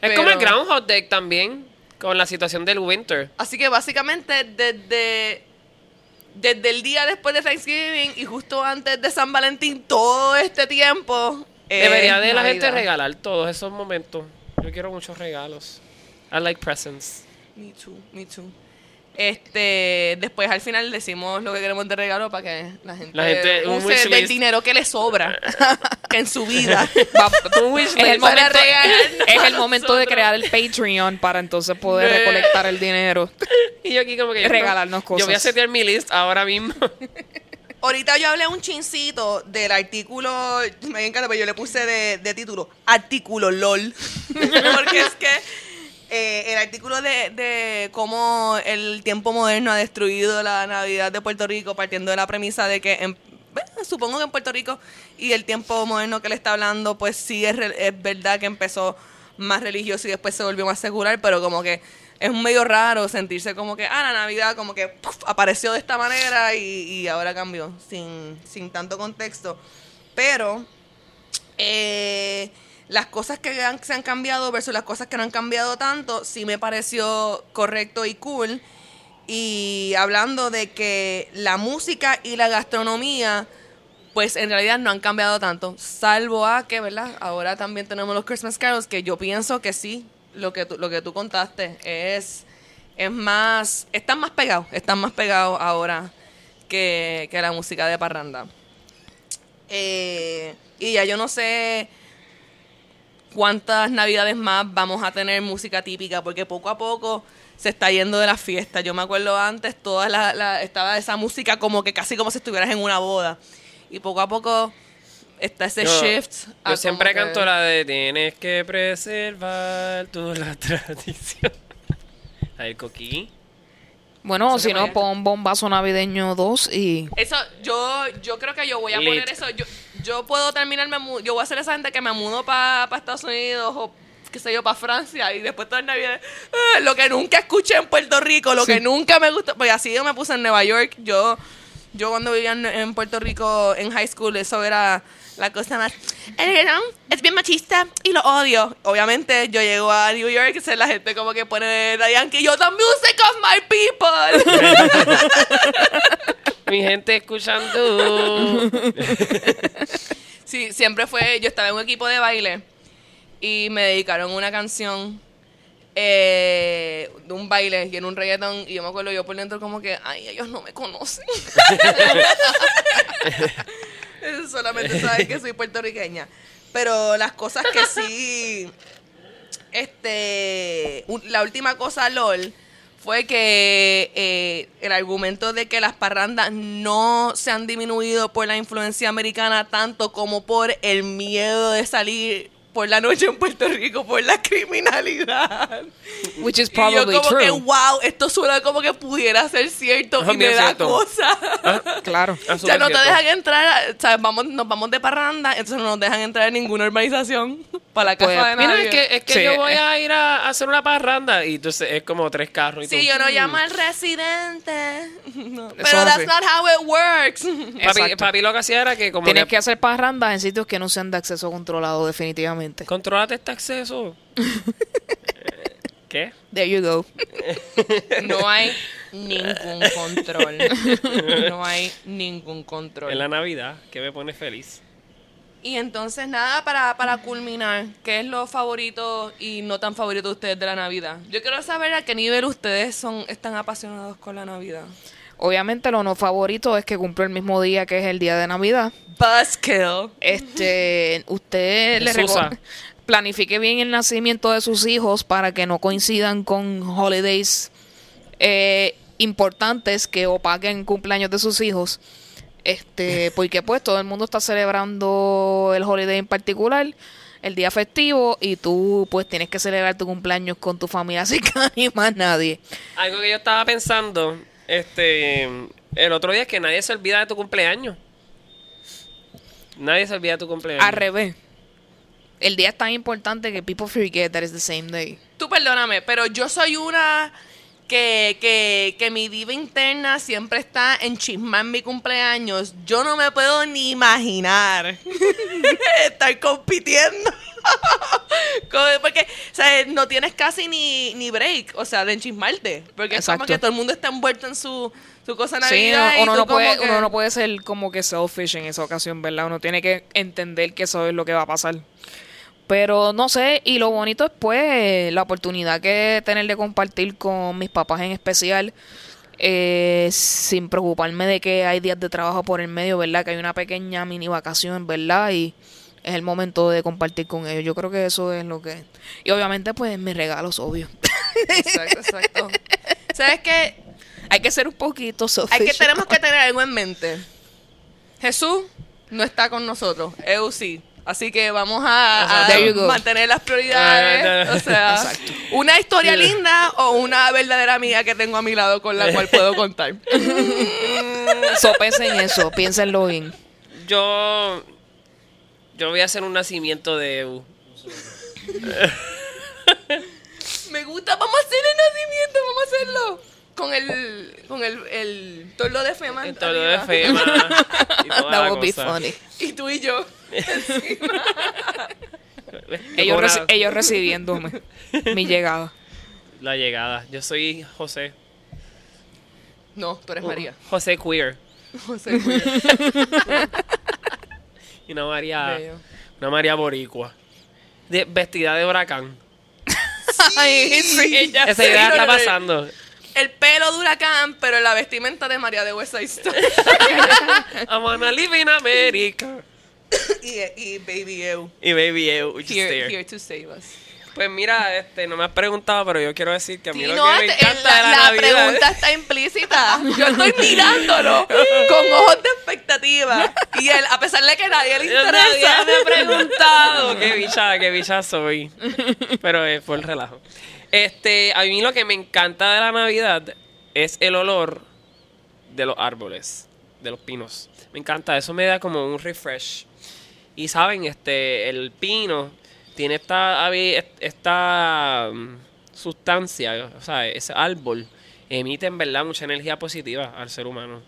S2: Es como el Groundhog Day también, con la situación del winter.
S3: Así que básicamente desde, desde el día después de Thanksgiving y justo antes de San Valentín, todo este tiempo. es
S2: Debería de la gente regalar todos esos momentos. Yo quiero muchos regalos. I like presents.
S3: Me too, me too. Este, después al final decimos lo que queremos de regalo para que la gente,
S2: La gente, un
S3: use
S2: wish
S3: del dinero que le sobra que en su vida.
S1: Va-
S2: Un wish
S1: es, el momento, es el momento de crear el Patreon para entonces poder recolectar el dinero.
S2: Y yo aquí como que... yo
S1: Regalarnos
S2: no- Yo voy a
S1: cosas.
S2: setear mi list ahora mismo.
S3: Ahorita yo hablé un chincito del artículo, me encanta, pero yo le puse de, de título, artículo LOL. Porque es que eh, el artículo de, cómo el tiempo moderno ha destruido la Navidad de Puerto Rico, partiendo de la premisa de que, supongo que en Puerto Rico y el tiempo moderno que le está hablando, pues sí es, es verdad que empezó más religioso y después se volvió más secular, pero como que es medio raro sentirse como que, ah, la Navidad como que apareció de esta manera y, y ahora cambió, sin, sin tanto contexto. Pero eh, las cosas que se han cambiado versus las cosas que no han cambiado tanto, sí me pareció correcto y cool. Y hablando de que la música y la gastronomía, pues en realidad no han cambiado tanto, salvo a que, ¿verdad? Ahora también tenemos los Christmas carols, que yo pienso que sí, lo que tú, lo que tú contaste es, es más, están más pegados, están más pegados ahora que, que la música de parranda. Eh, y ya yo no sé cuántas navidades más vamos a tener música típica, porque poco a poco se está yendo de la fiesta. Yo me acuerdo antes, toda la, la- estaba esa música como que casi como si estuvieras en una boda. Y poco a poco está ese
S2: Yo-
S3: shift. a
S2: Yo siempre
S3: que-
S2: canto la de tienes que preservar tu la tradición. La del coquí.
S1: Bueno, si no, pon bombazo navideño 2 y...
S3: Eso, yo, yo creo que yo voy a
S2: Lit.
S3: poner eso. Yo, yo puedo terminarme, yo voy a ser esa gente que me mudo para Estados Unidos o qué sé yo, para Francia y después toda Navidad, ah, lo que nunca escuché en Puerto Rico, lo
S1: Sí.
S3: que nunca me gustó, pues así yo me puse en Nueva York, yo, yo cuando vivía en, en Puerto Rico en high school, eso era la cosa más, es bien machista y lo odio. Obviamente yo llego a New York y sé la gente como que pone la Yankee, yo the music of my people.
S2: Mi gente escuchando.
S3: Sí, siempre fue. Yo estaba en un equipo de baile y me dedicaron una canción eh, de un baile y en un reggaetón. Y yo me acuerdo yo por dentro, como que, ay, ellos no me conocen. Solamente saben que soy puertorriqueña. Pero las cosas que sí. Este. la última cosa, LOL. Fue que eh, el argumento de que las parrandas no se han disminuido por la influencia americana tanto como por el miedo de salir por la noche en Puerto Rico por la criminalidad.
S1: Which is
S3: Y yo
S1: probably
S3: como que,
S1: true.
S3: wow, esto suena como que pudiera ser cierto
S2: Ah,
S3: y me da
S2: cierto.
S3: cosa.
S1: Claro.
S2: Ah,
S3: Ya
S2: súper
S3: no te
S2: cierto.
S3: dejan entrar, a- ¿sabes? Vamos, nos vamos de parranda, entonces no nos dejan entrar en ninguna urbanización para la casa
S1: Pues,
S3: de
S2: Mira,
S3: nadie.
S2: es que, es que
S1: Sí.
S2: yo voy a ir a, hacer una parranda y entonces es como tres carros y
S3: Sí,
S2: tú,
S3: yo no
S2: mm.
S3: llamo al residente. No, Pero that's
S1: así.
S3: not how it works.
S2: Papi, papi lo que hacía era que como
S1: Tienes
S2: que,
S1: que hacer parrandas en sitios que no sean de acceso controlado, definitivamente.
S2: Controlate este acceso. ¿Qué?
S1: There you go.
S3: No hay ningún control. No hay ningún control.
S2: En la Navidad, que me pone feliz.
S3: Y entonces, nada, para, para culminar, ¿qué es lo favorito y no tan favorito de ustedes de la Navidad? Yo quiero saber a qué nivel ustedes son están apasionados con la Navidad.
S1: Obviamente lo no favorito es que cumple el mismo día que es el día de Navidad.
S3: Buzzkill.
S1: Este, usted le planifique bien el nacimiento de sus hijos para que no coincidan con holidays eh, importantes que opaquen cumpleaños de sus hijos. Este, porque pues todo el mundo está celebrando el holiday en particular, el día festivo, y tú pues tienes que celebrar tu cumpleaños con tu familia cercana y más nadie.
S2: Algo que yo estaba pensando, este, el otro día es que nadie se olvida de tu cumpleaños. Nadie se olvida de tu cumpleaños.
S1: Al revés. El día es tan importante que people forget that it's the same day.
S3: Tú perdóname, pero yo soy una que, que, que mi diva interna siempre está en chismar mi cumpleaños. Yo no me puedo ni imaginar estar compitiendo. Porque, o sea, no tienes casi ni, ni break, o sea, de enchismarte. Porque es como que todo el mundo está envuelto en su, su cosa
S1: Sí,
S3: navidad. y
S1: uno,
S3: tú
S1: no puede,
S3: que-
S1: uno no puede ser como que selfish en esa ocasión, ¿verdad? Uno tiene que entender que eso es lo que va a pasar. Pero no sé, y lo bonito es pues la oportunidad que tener de compartir con mis papás en especial, eh, sin preocuparme de que hay días de trabajo por el medio, ¿verdad? Que hay una pequeña mini vacación, ¿verdad? Y es el momento de compartir con ellos. Yo creo que eso es lo que... Y obviamente pues mis regalos, obvio.
S3: Exacto, exacto. ¿Sabes qué?
S1: hay que ser un poquito selfish.
S3: Hay que tenemos que tener algo en mente. Jesús no está con nosotros, Eu sí. Así que vamos a, mantener las prioridades.
S2: No.
S3: O sea,
S1: Exacto.
S3: una historia linda o una verdadera amiga que tengo a mi lado con la cual puedo contar.
S1: Sopesen eso, piénsenlo bien.
S2: Yo, yo voy a hacer un nacimiento de EU.
S3: Me puta, vamos a hacer el nacimiento, vamos a hacerlo. Con el, con el, el torlo de Fema.
S2: Lo de. FEMA. y toda
S1: That
S2: la
S1: would be
S2: cosa.
S1: funny.
S3: Y tú y yo.
S1: Ellos, reci- ellos recibiéndome mi llegada.
S2: La llegada. Yo soy José.
S3: No, tú eres María.
S2: José Queer.
S3: José Julio.
S2: Y una María.
S3: Bello.
S2: Una María Boricua. De, vestida de huracán.
S3: Sí, ya
S2: Esa idea
S3: No,
S2: está pasando.
S3: El pelo de huracán, pero la vestimenta de María de West Side Story.
S2: I wanna live in America.
S3: y, y Baby Eu.
S2: Y baby, eh, just
S3: Here,
S2: there.
S3: here to save us.
S2: Pues mira, este, no me has preguntado, pero yo quiero decir que a mí
S3: Sí,
S2: lo
S3: no,
S2: que me
S3: este,
S2: encanta
S3: la,
S2: de la,
S3: la
S2: Navidad
S3: pregunta está implícita. Yo estoy mirándolo con ojos de expectativa. Y él, a pesar de que nadie le
S2: Nadie
S3: interesa.
S2: me ha preguntado qué bicha, qué bicha soy. Pero es por el relajo. Este, a mí lo que me encanta de la Navidad es el olor de los árboles, de los pinos. Me encanta, eso me da como un refresh. Y saben, este, el pino tiene esta, esta mm, sustancia, o sea, ese árbol emite en verdad mucha energía positiva al ser humano.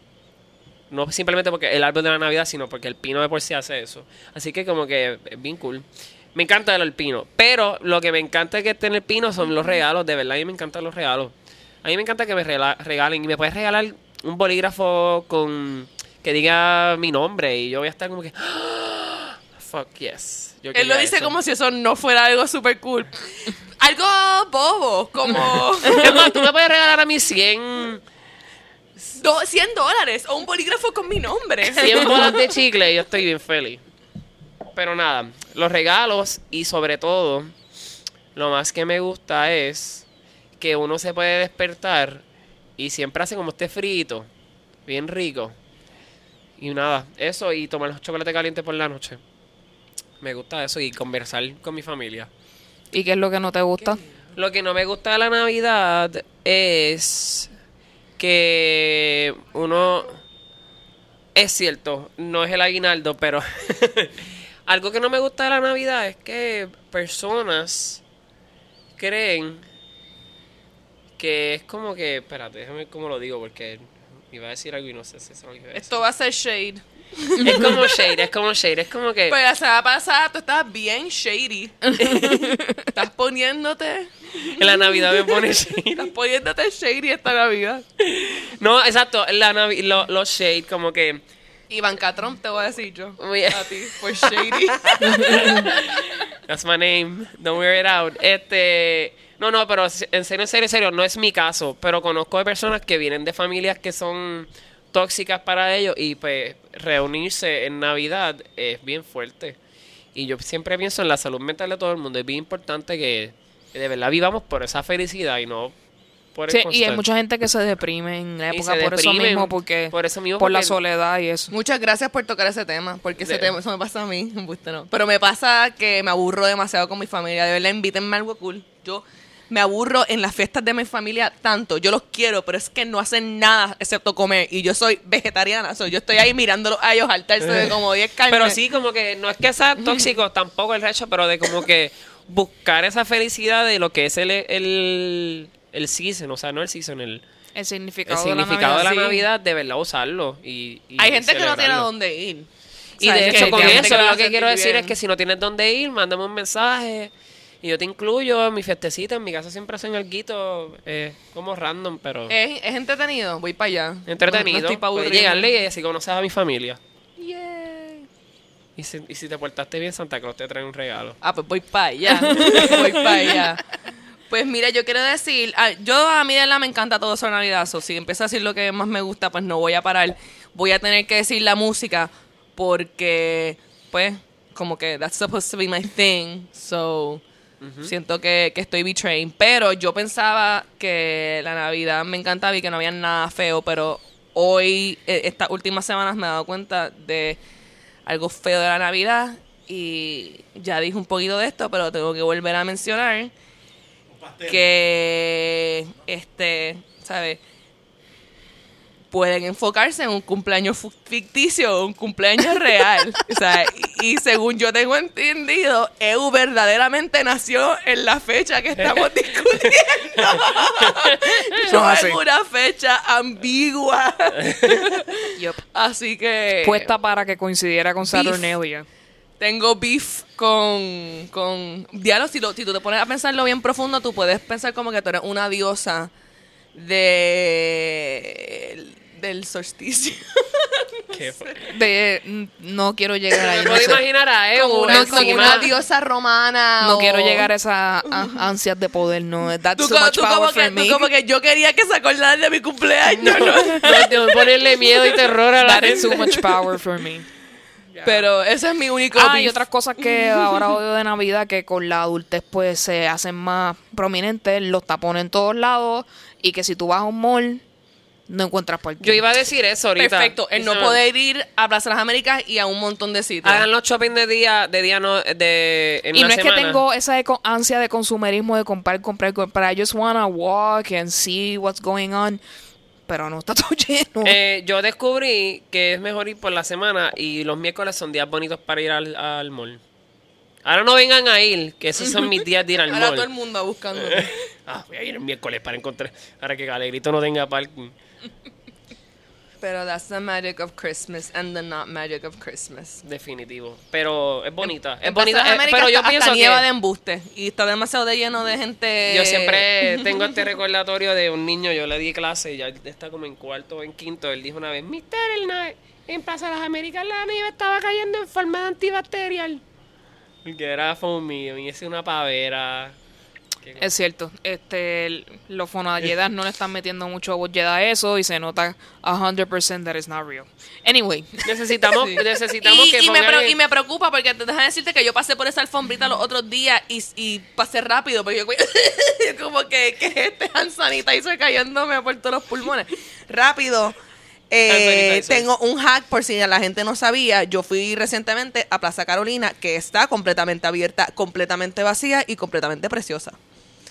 S2: No simplemente porque el árbol de la Navidad, sino porque el pino de por sí hace eso. Así que como que es bien cool. Me encanta el pino. Pero lo que me encanta que esté en el pino son los regalos. De verdad, a mí me encantan los regalos. A mí me encanta que me regalen. Y me puedes regalar un bolígrafo con que diga mi nombre. Y yo voy a estar como que... "Ah, Fuck yes. Yo
S3: Él lo dice
S2: eso.
S3: como si eso no fuera algo super cool. Algo bobo, como
S2: Es más, tú me puedes regalar a mí 100,
S3: do- 100 dólares o un bolígrafo con mi nombre.
S2: 100 bolas de chicle y yo estoy bien feliz. Pero nada, los regalos y sobre todo, lo más que me gusta es que uno se puede despertar y siempre hace como este frito, bien rico. Y nada, eso y tomar los chocolates calientes por la noche. Me gusta eso y conversar con mi familia.
S1: ¿Y qué es lo que no te gusta?
S2: Lo que no me gusta de la Navidad es que uno es cierto, no es el aguinaldo, pero algo que no me gusta de la Navidad es que personas creen que es como que, espérate, déjame ver cómo lo digo porque iba a decir algo y no sé si eso es lo que iba a decir.
S3: Esto va a ser shade.
S2: Es como shade, es como shade, es como que
S3: Pues la semana pasada tú estabas bien shady. Estás poniéndote,
S2: en la Navidad me pone shade.
S3: estás poniéndote shady esta Navidad.
S2: No, exacto, la Navi- lo- los shade como que
S3: Ivanka Trump te voy a decir yo. A ti, por shady.
S2: That's my name. Don't wear it out. Este, no, no, pero en serio, en serio, en serio, no es mi caso, pero conozco de personas que vienen de familias que son tóxicas para ellos y pues reunirse en Navidad es bien fuerte. Y yo siempre pienso en la salud mental de todo el mundo. Es bien importante que de verdad vivamos por esa felicidad y no por el
S1: Sí, y hay mucha gente que se deprime en la época por eso mismo, porque
S2: por eso mismo,
S1: por la soledad y eso.
S3: Muchas gracias por tocar ese tema, porque ese
S2: De-
S3: tema, eso me pasa a mí, no. Pero me pasa que me aburro demasiado con mi familia. De verdad, invítenme a algo cool. Yo me aburro en las fiestas de mi familia tanto. Yo los quiero, pero es que no hacen nada excepto comer. Y yo soy vegetariana, so, yo estoy ahí mirándolos a ellos hartarse de como 10 carnes.
S2: Pero sí, como que no es que sea tóxico tampoco el recho, pero de como que buscar esa felicidad de lo que es el, el, el season, o sea, no el season, el,
S1: El
S2: el
S1: significado,
S2: de la
S3: sí.
S2: Navidad, de verdad usarlo. Y, y
S3: Hay gente que no tiene a dónde ir.
S2: Y
S3: O sea,
S2: de hecho, con eso lo que quiero decir
S3: bien.
S2: es que si no tienes dónde ir, mándame un mensaje. Y yo te incluyo en mi fiestecita. En mi casa siempre hacen algo eh, como random, pero
S3: ¿Es, es entretenido, voy para allá.
S2: entretenido.
S3: No, no
S2: llegarle y así conoces a mi familia. Y si, y si te portaste bien, Santa Claus te trae un regalo.
S3: Ah, pues voy para allá. voy para allá. Pues mira, yo quiero decir, ah, yo a mí de verdad me encanta todo eso de Navidad. so, si empiezo a decir lo que más me gusta, pues no voy a parar. Voy a tener que decir la música porque, pues, como que that's supposed to be my thing. So, siento que, que estoy betraying. Pero yo pensaba que la Navidad me encantaba y que no había nada feo, pero hoy, eh, estas últimas semanas me he dado cuenta de algo feo de la Navidad y ya dije un poquito de esto, pero tengo que volver a mencionar que este, ¿sabes? pueden enfocarse en un cumpleaños ficticio o un cumpleaños real. O sea, y, y según yo tengo entendido, Eu verdaderamente nació en la fecha que estamos discutiendo. No en una fecha ambigua. Así que
S1: Puesta para que coincidiera con
S3: Beef. Tengo beef con, con diálogo. Si, lo- si tú te pones a pensarlo bien profundo, tú puedes pensar como que tú eres una diosa de del solsticio.
S2: Qué
S1: De, no quiero llegar ahí.
S2: Me
S1: No,
S2: puedo
S1: sé.
S2: imaginar a Evo
S3: como una, como
S2: encima.
S3: una diosa romana.
S1: No
S3: o-
S1: quiero llegar a esa a- ansias de poder, no. That's
S3: Tú,
S1: too
S3: co-
S1: much
S3: tú
S1: power
S3: como
S1: for
S3: que,
S1: me.
S3: tú como que yo quería que se acordaran de mi cumpleaños. ¿no?
S2: No, tengo que ponerle miedo y terror a la
S1: That is too
S2: gente.
S1: much power for me.
S3: Pero ese es mi único
S1: Ah, y otras cosas que ahora odio de Navidad que con la adultez pues se hacen más prominentes, los tapones en todos lados y que si tú vas a un mall no encuentras por
S2: Yo iba a decir eso ahorita.
S3: Perfecto, el no poder ir a Plaza de las Américas y a un montón de sitios.
S2: Hagan los shopping de día, de día no, de en
S1: y no es que tengo esa eco- ansia de consumerismo de comprar, comprar, comprar. I just wanna walk and see what's going on. Pero no está todo lleno.
S2: Eh, yo descubrí que es mejor ir por la semana y los miércoles son días bonitos para ir al, al mall. Ahora no vengan a ir, que esos son mis días de ir al
S3: Ahora todo el
S2: mall.
S3: mundo buscando.
S2: Ah, voy a ir el miércoles para encontrar. Ahora que Alegrito no tenga parking.
S3: Pero that's the magic of Christmas and the not magic of Christmas.
S2: Definitivo. Pero es bonita. es
S3: En
S2: bonita.
S3: De
S2: eh, pero yo
S3: hasta-
S2: pienso
S3: nieva de
S2: que.
S3: embuste. Y está demasiado de lleno de gente.
S2: Yo siempre tengo este recordatorio de un niño, yo le di clase y ya está como en cuarto o en quinto. Él dijo una vez: Mister, el na- en Plaza de las Américas la nieve estaba cayendo en forma de antibacterial. Que era foamy, y es una pavera.
S1: Es cierto, este, el- los fonayedas no le están metiendo mucho bolleda a eso y se nota 100% that it's not real. Anyway,
S2: Necesitamos, necesitamos
S3: y,
S2: que
S3: y me, y me preocupa porque te dejan decirte que yo pasé por esa alfombrita los otros días y, y pasé rápido porque yo como que, que este hand sanitizer cayéndome por todos los pulmones. Rápido. Eh, tengo un hack por si la gente no sabía. Yo fui recientemente a Plaza Carolina que está completamente abierta, completamente vacía y completamente preciosa.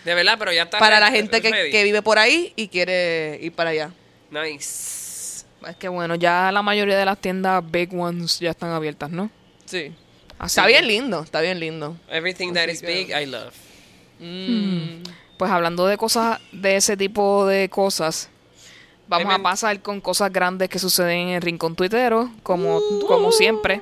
S2: De verdad, pero ya está.
S3: Para la gente que, que vive por ahí y quiere ir para allá.
S2: Nice.
S1: es que bueno, ya la mayoría de las tiendas big ones ya están abiertas, ¿no?
S3: Sí.
S1: Así
S3: Está
S1: que,
S3: bien lindo, está bien lindo.
S2: Everything that is
S3: que-
S2: big, I love.
S1: Pues hablando de cosas, de ese tipo de cosas, vamos a pasar con cosas grandes que suceden en el rincón tuitero, como, como siempre.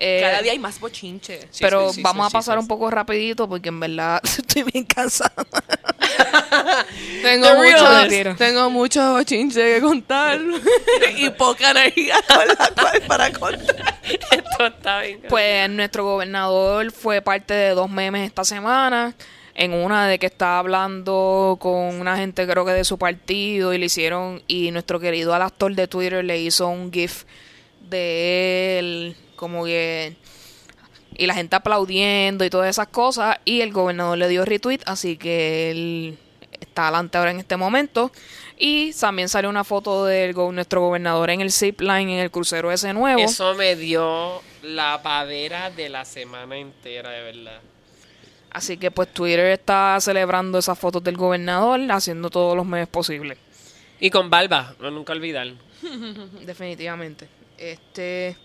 S1: Eh,
S3: Cada día hay más bochinche.
S2: Sí,
S1: pero
S2: sí, sí,
S1: vamos
S2: sí,
S1: a pasar
S2: sí,
S1: un
S2: sí.
S1: poco rapidito porque en verdad estoy bien cansada.
S3: Tengo mucho, tengo mucho bochinche que contar y poca energía con la cual para contar.
S2: Esto está bien.
S1: Pues nuestro gobernador fue parte de dos memes esta semana. En una de que estaba hablando con una gente creo que de su partido y le hicieron, y nuestro querido al actor de Twitter le hizo un GIF de él, como que, y la gente aplaudiendo y todas esas cosas, y el gobernador le dio retweet, así que él está adelante ahora en este momento. Y también salió una foto de nuestro gobernador en el zip line, en el crucero ese nuevo.
S2: Eso me dio la pavera de la semana entera, de verdad.
S1: Así que pues Twitter está celebrando esas fotos del gobernador, haciendo todos los memes posibles.
S2: Y con barba, no nunca olvidar.
S1: Definitivamente. Este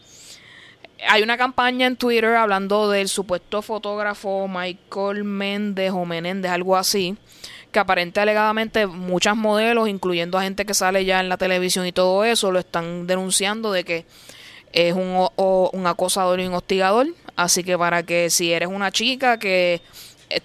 S1: hay una campaña en Twitter hablando del supuesto fotógrafo Michael Méndez o Menéndez, algo así, que aparente alegadamente muchas modelos, incluyendo a gente que sale ya en la televisión y todo eso, lo están denunciando de que es un, o- un acosador y un hostigador. Así que para que si eres una chica que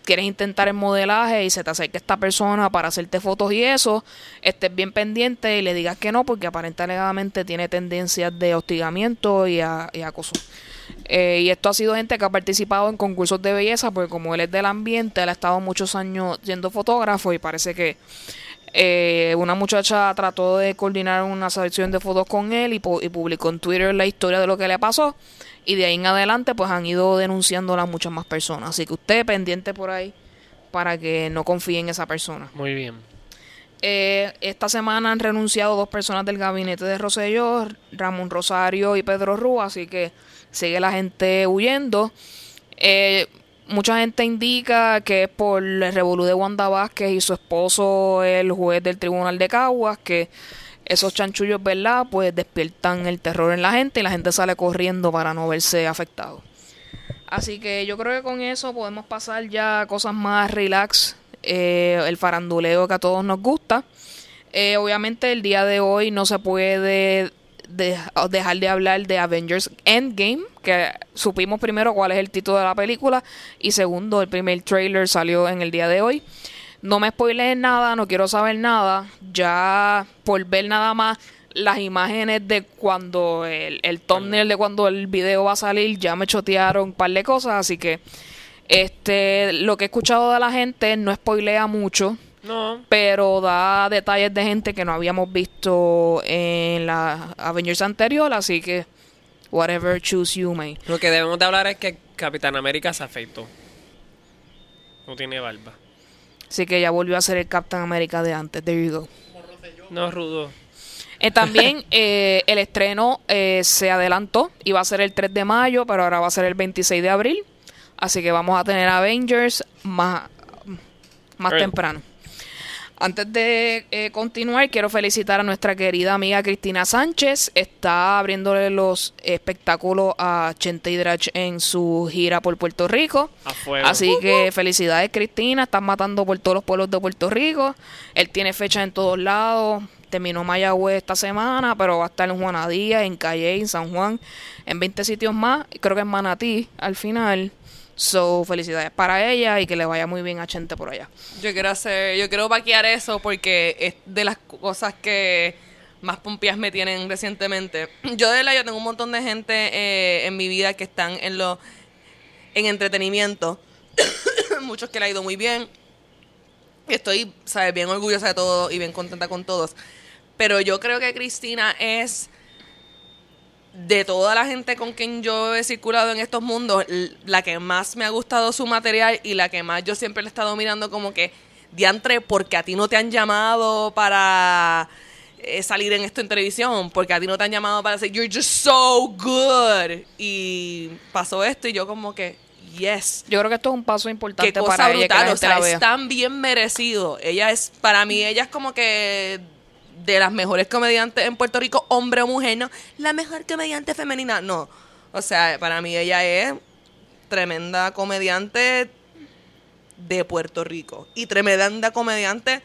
S1: quieres intentar el modelaje y se te acerque esta persona para hacerte fotos y eso, estés bien pendiente y le digas que no, porque aparentemente tiene tendencias de hostigamiento y, a- y acoso. Eh, y esto ha sido gente que ha participado en concursos de belleza, porque como él es del ambiente, él ha estado muchos años siendo fotógrafo y parece que eh, una muchacha trató de coordinar una sección de fotos con él y, pu- y publicó en Twitter la historia de lo que le pasó. Y de ahí en adelante, pues han ido denunciándola muchas más personas. Así que usted pendiente por ahí para que no confíe en esa persona.
S2: Muy bien.
S1: Eh, esta semana han renunciado dos personas del gabinete de Rosselló, Ramón Rosario y Pedro Rúa, así que sigue la gente huyendo. Eh, mucha gente indica que es por el revolú de Wanda Vázquez y su esposo, el juez del Tribunal de Caguas, que esos chanchullos, ¿verdad? Pues despiertan el terror en la gente y la gente sale corriendo para no verse afectado. Así que yo creo que con eso podemos pasar ya a cosas más relax, eh, el faranduleo que a todos nos gusta. Eh, obviamente el día de hoy no se puede de- dejar de hablar de Avengers Endgame, que supimos primero cuál es el título de la película y segundo, el primer trailer salió en el día de hoy. No me spoileen nada, no quiero saber nada. Ya por ver nada más las imágenes de cuando el, el thumbnail de cuando el video va a salir, ya me chotearon un par de cosas, así que este lo que he escuchado de la gente no spoilea mucho,
S2: No.
S1: pero da detalles de gente que no habíamos visto en la Avengers anterior, así que whatever choose you may.
S2: Lo que debemos de hablar es que Capitán América se afeitó. No tiene barba.
S1: Así que ya volvió a ser el Captain America de antes. There you go.
S2: No, rudo.
S1: Eh, también eh, el estreno eh, se adelantó. Iba a ser el 3 de mayo, pero ahora va a ser el 26 de abril. Así que vamos a tener Avengers más, más temprano. Antes de eh, continuar, quiero felicitar a nuestra querida amiga Cristina Sánchez. Está abriéndole los espectáculos a Chente y Drach en su gira por Puerto Rico.
S2: A fuego.
S1: Así que felicidades, Cristina. Estás matando por todos los pueblos de Puerto Rico. Él tiene fecha en todos lados. Terminó Mayagüez esta semana, pero va a estar en Juanadía, en Calle, en San Juan, en 20 sitios más. Y creo que en Manatí al final. So, felicidades para ella y que le vaya muy bien a Chente por allá.
S3: Yo quiero hacer, yo quiero vaquear eso porque es de las cosas que más pompeas me tienen recientemente. Yo de verdad, yo tengo un montón de gente eh, en mi vida que están en lo en entretenimiento. Muchos que le ha ido muy bien. Estoy, sabes, bien orgullosa de todo y bien contenta con todos. Pero yo creo que Cristina es de toda la gente con quien yo he circulado en estos mundos, la que más me ha gustado su material y la que más yo siempre le he estado mirando como que, diantre, porque a ti no te han llamado para eh, salir en esto en televisión, porque a ti no te han llamado para decir, you're just so good. Y pasó esto y yo como que, yes.
S1: Yo creo que esto es un paso importante
S3: Qué cosa
S1: para ella que
S3: brutal, o
S1: gente la
S3: sea, es tan bien merecido. Ella es, para mí, ella es como que de las mejores comediantes en Puerto Rico, hombre o mujer, no. La mejor comediante femenina, no. O sea, para mí ella es tremenda comediante de Puerto Rico. Y tremenda comediante,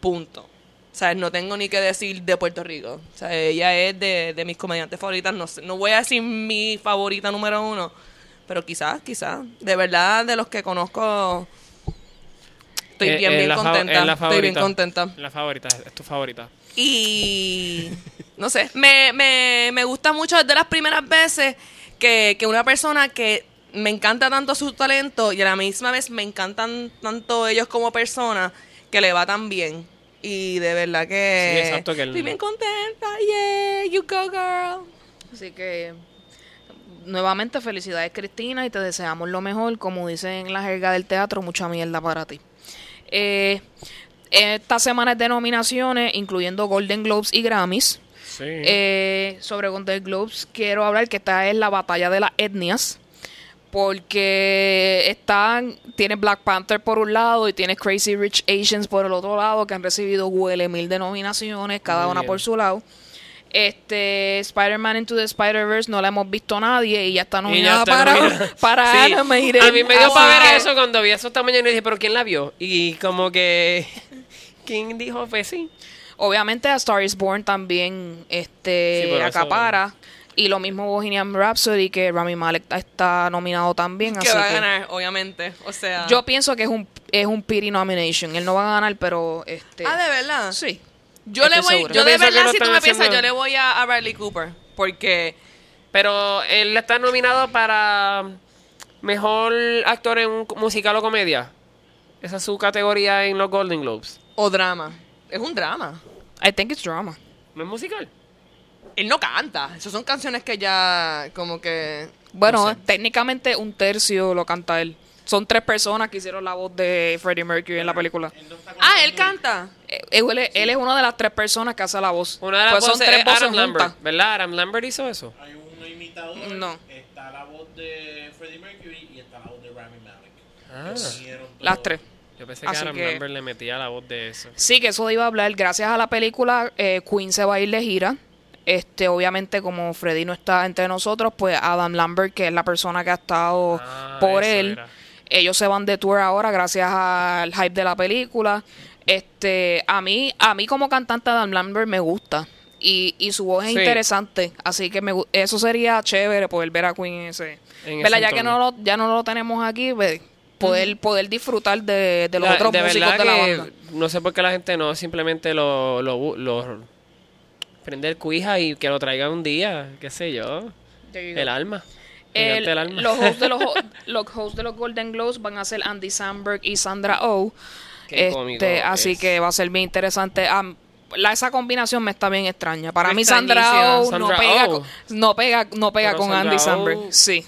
S3: punto. O sea, no tengo ni que decir de Puerto Rico. O sea, ella es de, de mis comediantes favoritas. No, sé- no voy a decir mi favorita número uno, pero quizás, quizás. De verdad, de los que conozco, estoy
S2: Eh,
S3: bien,
S2: es
S3: bien contenta.
S2: la
S3: estoy bien contenta.
S2: La favorita, es tu favorita.
S3: Y no sé, me, me, me gusta mucho desde las primeras veces que, que una persona que me encanta tanto su talento y a la misma vez me encantan tanto ellos como personas que le va tan bien. Y de verdad que,
S2: Sí, exacto, que el-
S3: estoy bien contenta. Yeah, you go girl.
S1: Así que nuevamente felicidades Cristina y te deseamos lo mejor, como dicen en la jerga del teatro, mucha mierda para ti. Eh, esta semana es de nominaciones, incluyendo Golden Globes y Grammys.
S2: Sí.
S1: Eh, sobre Golden Globes quiero hablar que esta es la batalla de las etnias. Porque están, tiene Black Panther por un lado y tiene Crazy Rich Asians por el otro lado, que han recibido huele mil de nominaciones, cada
S2: Muy
S1: una
S2: bien.
S1: por su lado. Este Spider-Man Into the Spider-Verse no la hemos visto nadie y ya está nominada
S2: está
S1: para,
S2: nominada.
S1: para
S2: Sí.
S1: Animated.
S2: A mí me dio para ver
S1: que-
S2: eso cuando vi eso esta mañana y dije, ¿pero quién la vio? Y como que... ¿Quién dijo? Pues sí.
S1: Obviamente a Star is Born también
S2: Sí,
S1: este
S2: eso-
S1: acapara. Y lo mismo Bohemian Rhapsody, que Rami Malek está nominado también.
S3: Que
S1: así
S3: va a
S1: que
S3: ganar, obviamente. O sea.
S1: Yo pienso que es un, es un pity nomination. Él no va a ganar, pero este.
S3: ah, de verdad.
S1: Sí.
S3: Yo le voy,
S1: segura.
S3: yo
S2: Yo
S3: de verdad, si tú me piensas, yo le voy a, a Bradley Cooper. Porque
S2: Pero él está nominado para mejor actor en un musical o comedia. Esa es su categoría en los Golden Globes.
S3: O drama. Es un drama.
S1: I think it's drama.
S2: ¿No es musical?
S3: Él no canta. Esas son canciones que ya como que...
S1: Bueno,
S2: No sé.
S1: técnicamente un tercio lo canta él. Son tres personas que hicieron la voz de Freddie Mercury en la película.
S3: Ah, él canta.
S1: Eh, Él, es- él es una de las tres personas que hace la voz.
S2: Una de las
S1: Pues son
S2: voces
S1: tres
S2: es
S1: voces
S2: Adam Lambert,
S1: juntas.
S2: ¿verdad? Adam Lambert hizo eso.
S4: Hay un imitador,
S1: No.
S4: está la voz de Freddie Mercury y está la voz de Rami Malek.
S2: Ah.
S1: Las tres.
S2: Yo pensé que
S1: Así
S2: Adam
S1: que-
S2: Lambert le metía la voz de eso.
S1: Sí, que eso iba a hablar. Gracias a la película, eh, Queen se va a ir de gira. Este, obviamente, como Freddy no está entre nosotros, pues Adam Lambert, que es la persona que ha estado
S2: Ah,
S1: por él,
S2: era.
S1: Ellos se van de tour ahora gracias al hype de la película. Este, a mí, a mí como cantante Adam Lambert me gusta. Y, y su voz es
S2: Sí.
S1: interesante. Así que me, eso sería chévere poder ver a Queen en ese.
S2: En
S1: ¿verdad?
S2: ese
S1: Ya que no lo, ya no lo tenemos aquí, pues, poder, poder disfrutar de, de los
S2: La-
S1: otros
S2: de
S1: músicos de la banda.
S2: No sé por qué la gente no simplemente lo, lo, lo- prende el cuija y que lo traiga un día, qué sé yo. El alma.
S1: El-
S2: el
S1: los, hosts de los, los hosts de los Golden Globes van a ser Andy Samberg y Sandra Oh.
S2: Qué
S1: Este, así
S2: es.
S1: que va a ser bien interesante. Am- la, esa combinación me está bien extraña. Para mí. Sandra Oh no pega,
S2: Oh.
S1: con, no pega, no pega
S2: Pero
S1: con
S2: Sandra
S1: Andy
S2: Oh-
S1: Samberg. Sí.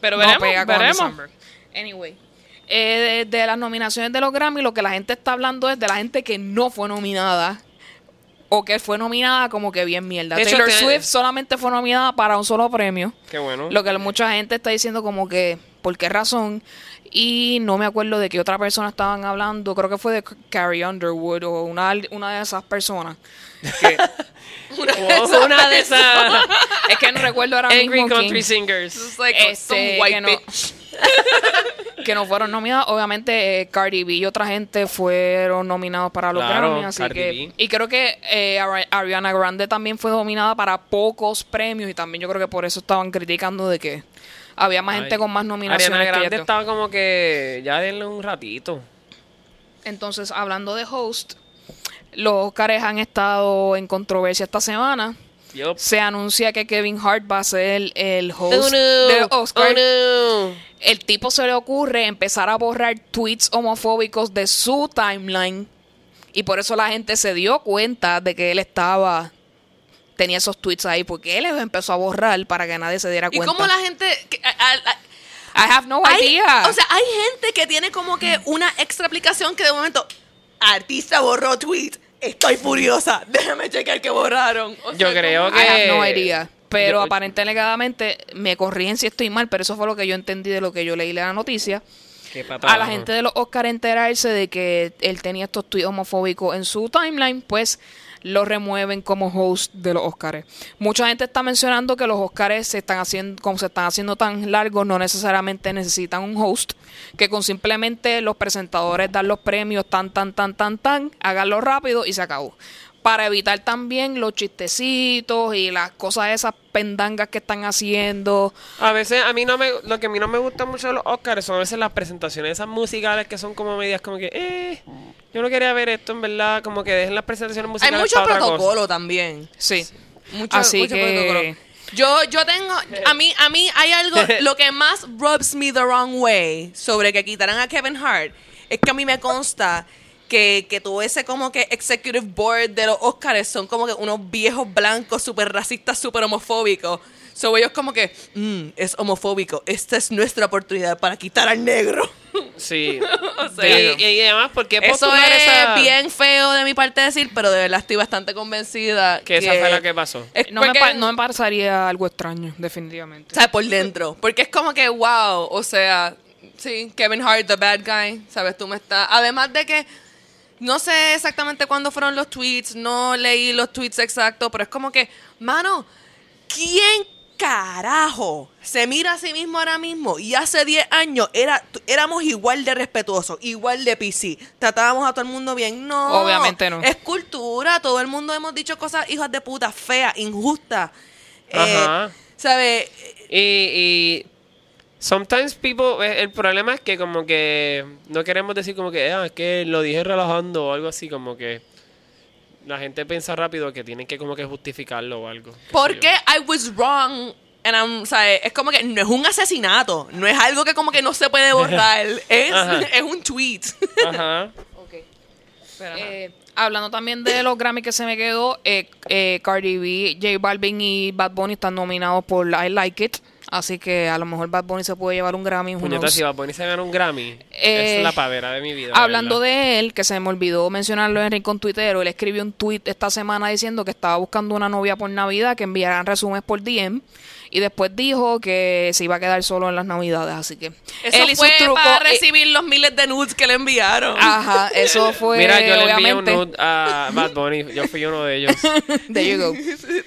S3: Pero
S1: no
S3: veremos,
S1: pega con Andy. Samberg. Anyway. eh, de, de las nominaciones de los Grammy, lo que la gente está hablando es de la gente que no fue nominada. O que fue nominada como que bien mierda. Taylor
S2: te-
S1: Swift solamente fue nominada para un solo premio.
S2: Qué bueno.
S1: Lo que mucha gente está diciendo como que, ¿por qué razón? Y no me acuerdo de qué otra persona estaban hablando, creo que fue de Carrie Underwood o una, una de esas personas. Que,
S2: una de esas
S1: es que no recuerdo ahora
S2: Angry
S1: mismo quién,
S2: Country Singers.
S3: Like
S1: Este,
S3: white
S1: no-
S3: bitch.
S1: que no fueron nominadas. Obviamente eh, Cardi B y otra gente fueron nominados para los
S2: Claro,
S1: Grammy, así
S2: Cardi
S1: que
S2: B.
S1: y creo que eh, Ari- Ariana Grande también fue nominada para pocos premios y también yo creo que por eso estaban criticando de que había más gente con más nominaciones
S2: Ariana Grande estaba como que ya denle un ratito.
S1: Entonces, hablando de host, los Oscars han estado en controversia esta semana. Se anuncia que Kevin Hart va a ser el host
S2: Oh, no.
S1: de Oscar.
S2: Oh, no.
S1: El tipo se le ocurre empezar a borrar tweets homofóbicos de su timeline. Y por eso la gente se dio cuenta de que él estaba. Tenía esos tweets ahí. Porque él los empezó a borrar para que nadie se diera
S3: Y
S1: cuenta.
S3: como la gente... que- a- a- a-
S1: I have no
S3: hay,
S1: idea.
S3: o sea, hay gente que tiene como que una extra aplicación que de momento... Artista borró tweet. Estoy furiosa. Déjame checar que borraron. O
S2: Yo
S3: sea,
S2: creo
S3: como-
S2: que-
S1: no idea. Pero
S2: Yo-
S1: aparentemente alegadamente me corrigen si estoy mal, pero eso fue lo que yo entendí de lo que yo leí en la noticia.
S2: Qué
S1: A
S2: patada.
S1: la gente de los Oscar enterarse de que él tenía estos tweets homofóbicos en su timeline, pues lo remueven como host de los Oscars. Mucha gente está mencionando que los Oscars se están haciendo, como se están haciendo tan largos, no necesariamente necesitan un host, que con simplemente los presentadores dar los premios tan, tan, tan, tan, tan, háganlo rápido y se acabó. Para evitar también los chistecitos y las cosas esas pendangas que están haciendo.
S2: A veces, a mí no me, lo que a mí no me gusta mucho de los Oscars son a veces las presentaciones esas musicales que son como medias como que, eh, yo no quería ver esto en verdad, como que dejen las presentaciones
S3: Hay
S2: musicales
S3: mucho
S2: para otra cosa.
S3: protocolo también.
S1: Sí.
S3: Mucho,
S1: Así
S3: mucho
S1: que-
S3: protocolo. Yo, yo tengo, a mí, a mí hay algo, lo que más rubs me the wrong way sobre que quitaran a Kevin Hart, es que a mí me consta que, que todo ese como que executive board de los Oscars son como que unos viejos blancos súper racistas, súper homofóbicos. So ellos como que, "Mm, es homofóbico, esta es nuestra oportunidad para quitar al negro.
S2: Sí.
S3: O sea,
S2: y, y además, ¿por qué
S3: Eso es
S2: esa-
S3: bien feo de mi parte decir, pero de verdad estoy bastante convencida
S2: Que esa fue la que pasó.
S3: es
S1: No me,
S3: porque-
S1: pa- no me parecería algo extraño, definitivamente.
S3: ¿sabes? Por dentro. Porque es como que, wow, o sea, sí, Kevin Hart, the bad guy, ¿sabes? Tú me estás... Además de que no sé exactamente cuándo fueron los tweets, no leí los tweets exactos, pero es como que, mano, ¿quién carajo se mira a sí mismo ahora mismo? Y hace 10 años era, éramos igual de respetuosos, igual de PC, tratábamos a todo el mundo bien. No,
S1: Obviamente no.
S3: Es cultura, todo el mundo hemos dicho cosas hijas de puta, feas, injustas. Eh,
S2: Ajá.
S3: ¿Sabes?
S2: Y, y sometimes people, eh, el problema es que como que no queremos decir como que, ah, es que lo dije relajando o algo así, como que la gente piensa rápido que tienen que como que justificarlo o algo.
S3: Porque. I was wrong. And I'm, o sea, es como que no es un asesinato, no es algo que como que no se puede borrar, es, es un tweet.
S2: Ajá.
S1: Eh, hablando también de los Grammy que se me quedó, eh, eh, Cardi B, J Balvin y Bad Bunny están nominados por I Like It. Así que a lo mejor Bad Bunny se puede llevar un Grammy.
S2: Puñeta, si Bad Bunny se gana un Grammy,
S1: Eh,
S2: es la pavera de mi vida.
S1: Hablando de él, que se me olvidó mencionarlo en Rincón Tuitero, él escribió un tweet esta semana diciendo que estaba buscando una novia por Navidad que enviaran resúmenes por DM y después dijo que se iba a quedar solo en las Navidades, así que
S3: Eso
S1: él y sus
S3: fue
S1: trucos,
S3: para
S1: eh,
S3: recibir los miles de nudes que le enviaron.
S1: Ajá, eso fue
S2: Mira, yo le envié un nude a Bad Bunny. Yo fui uno de ellos.
S1: There you go.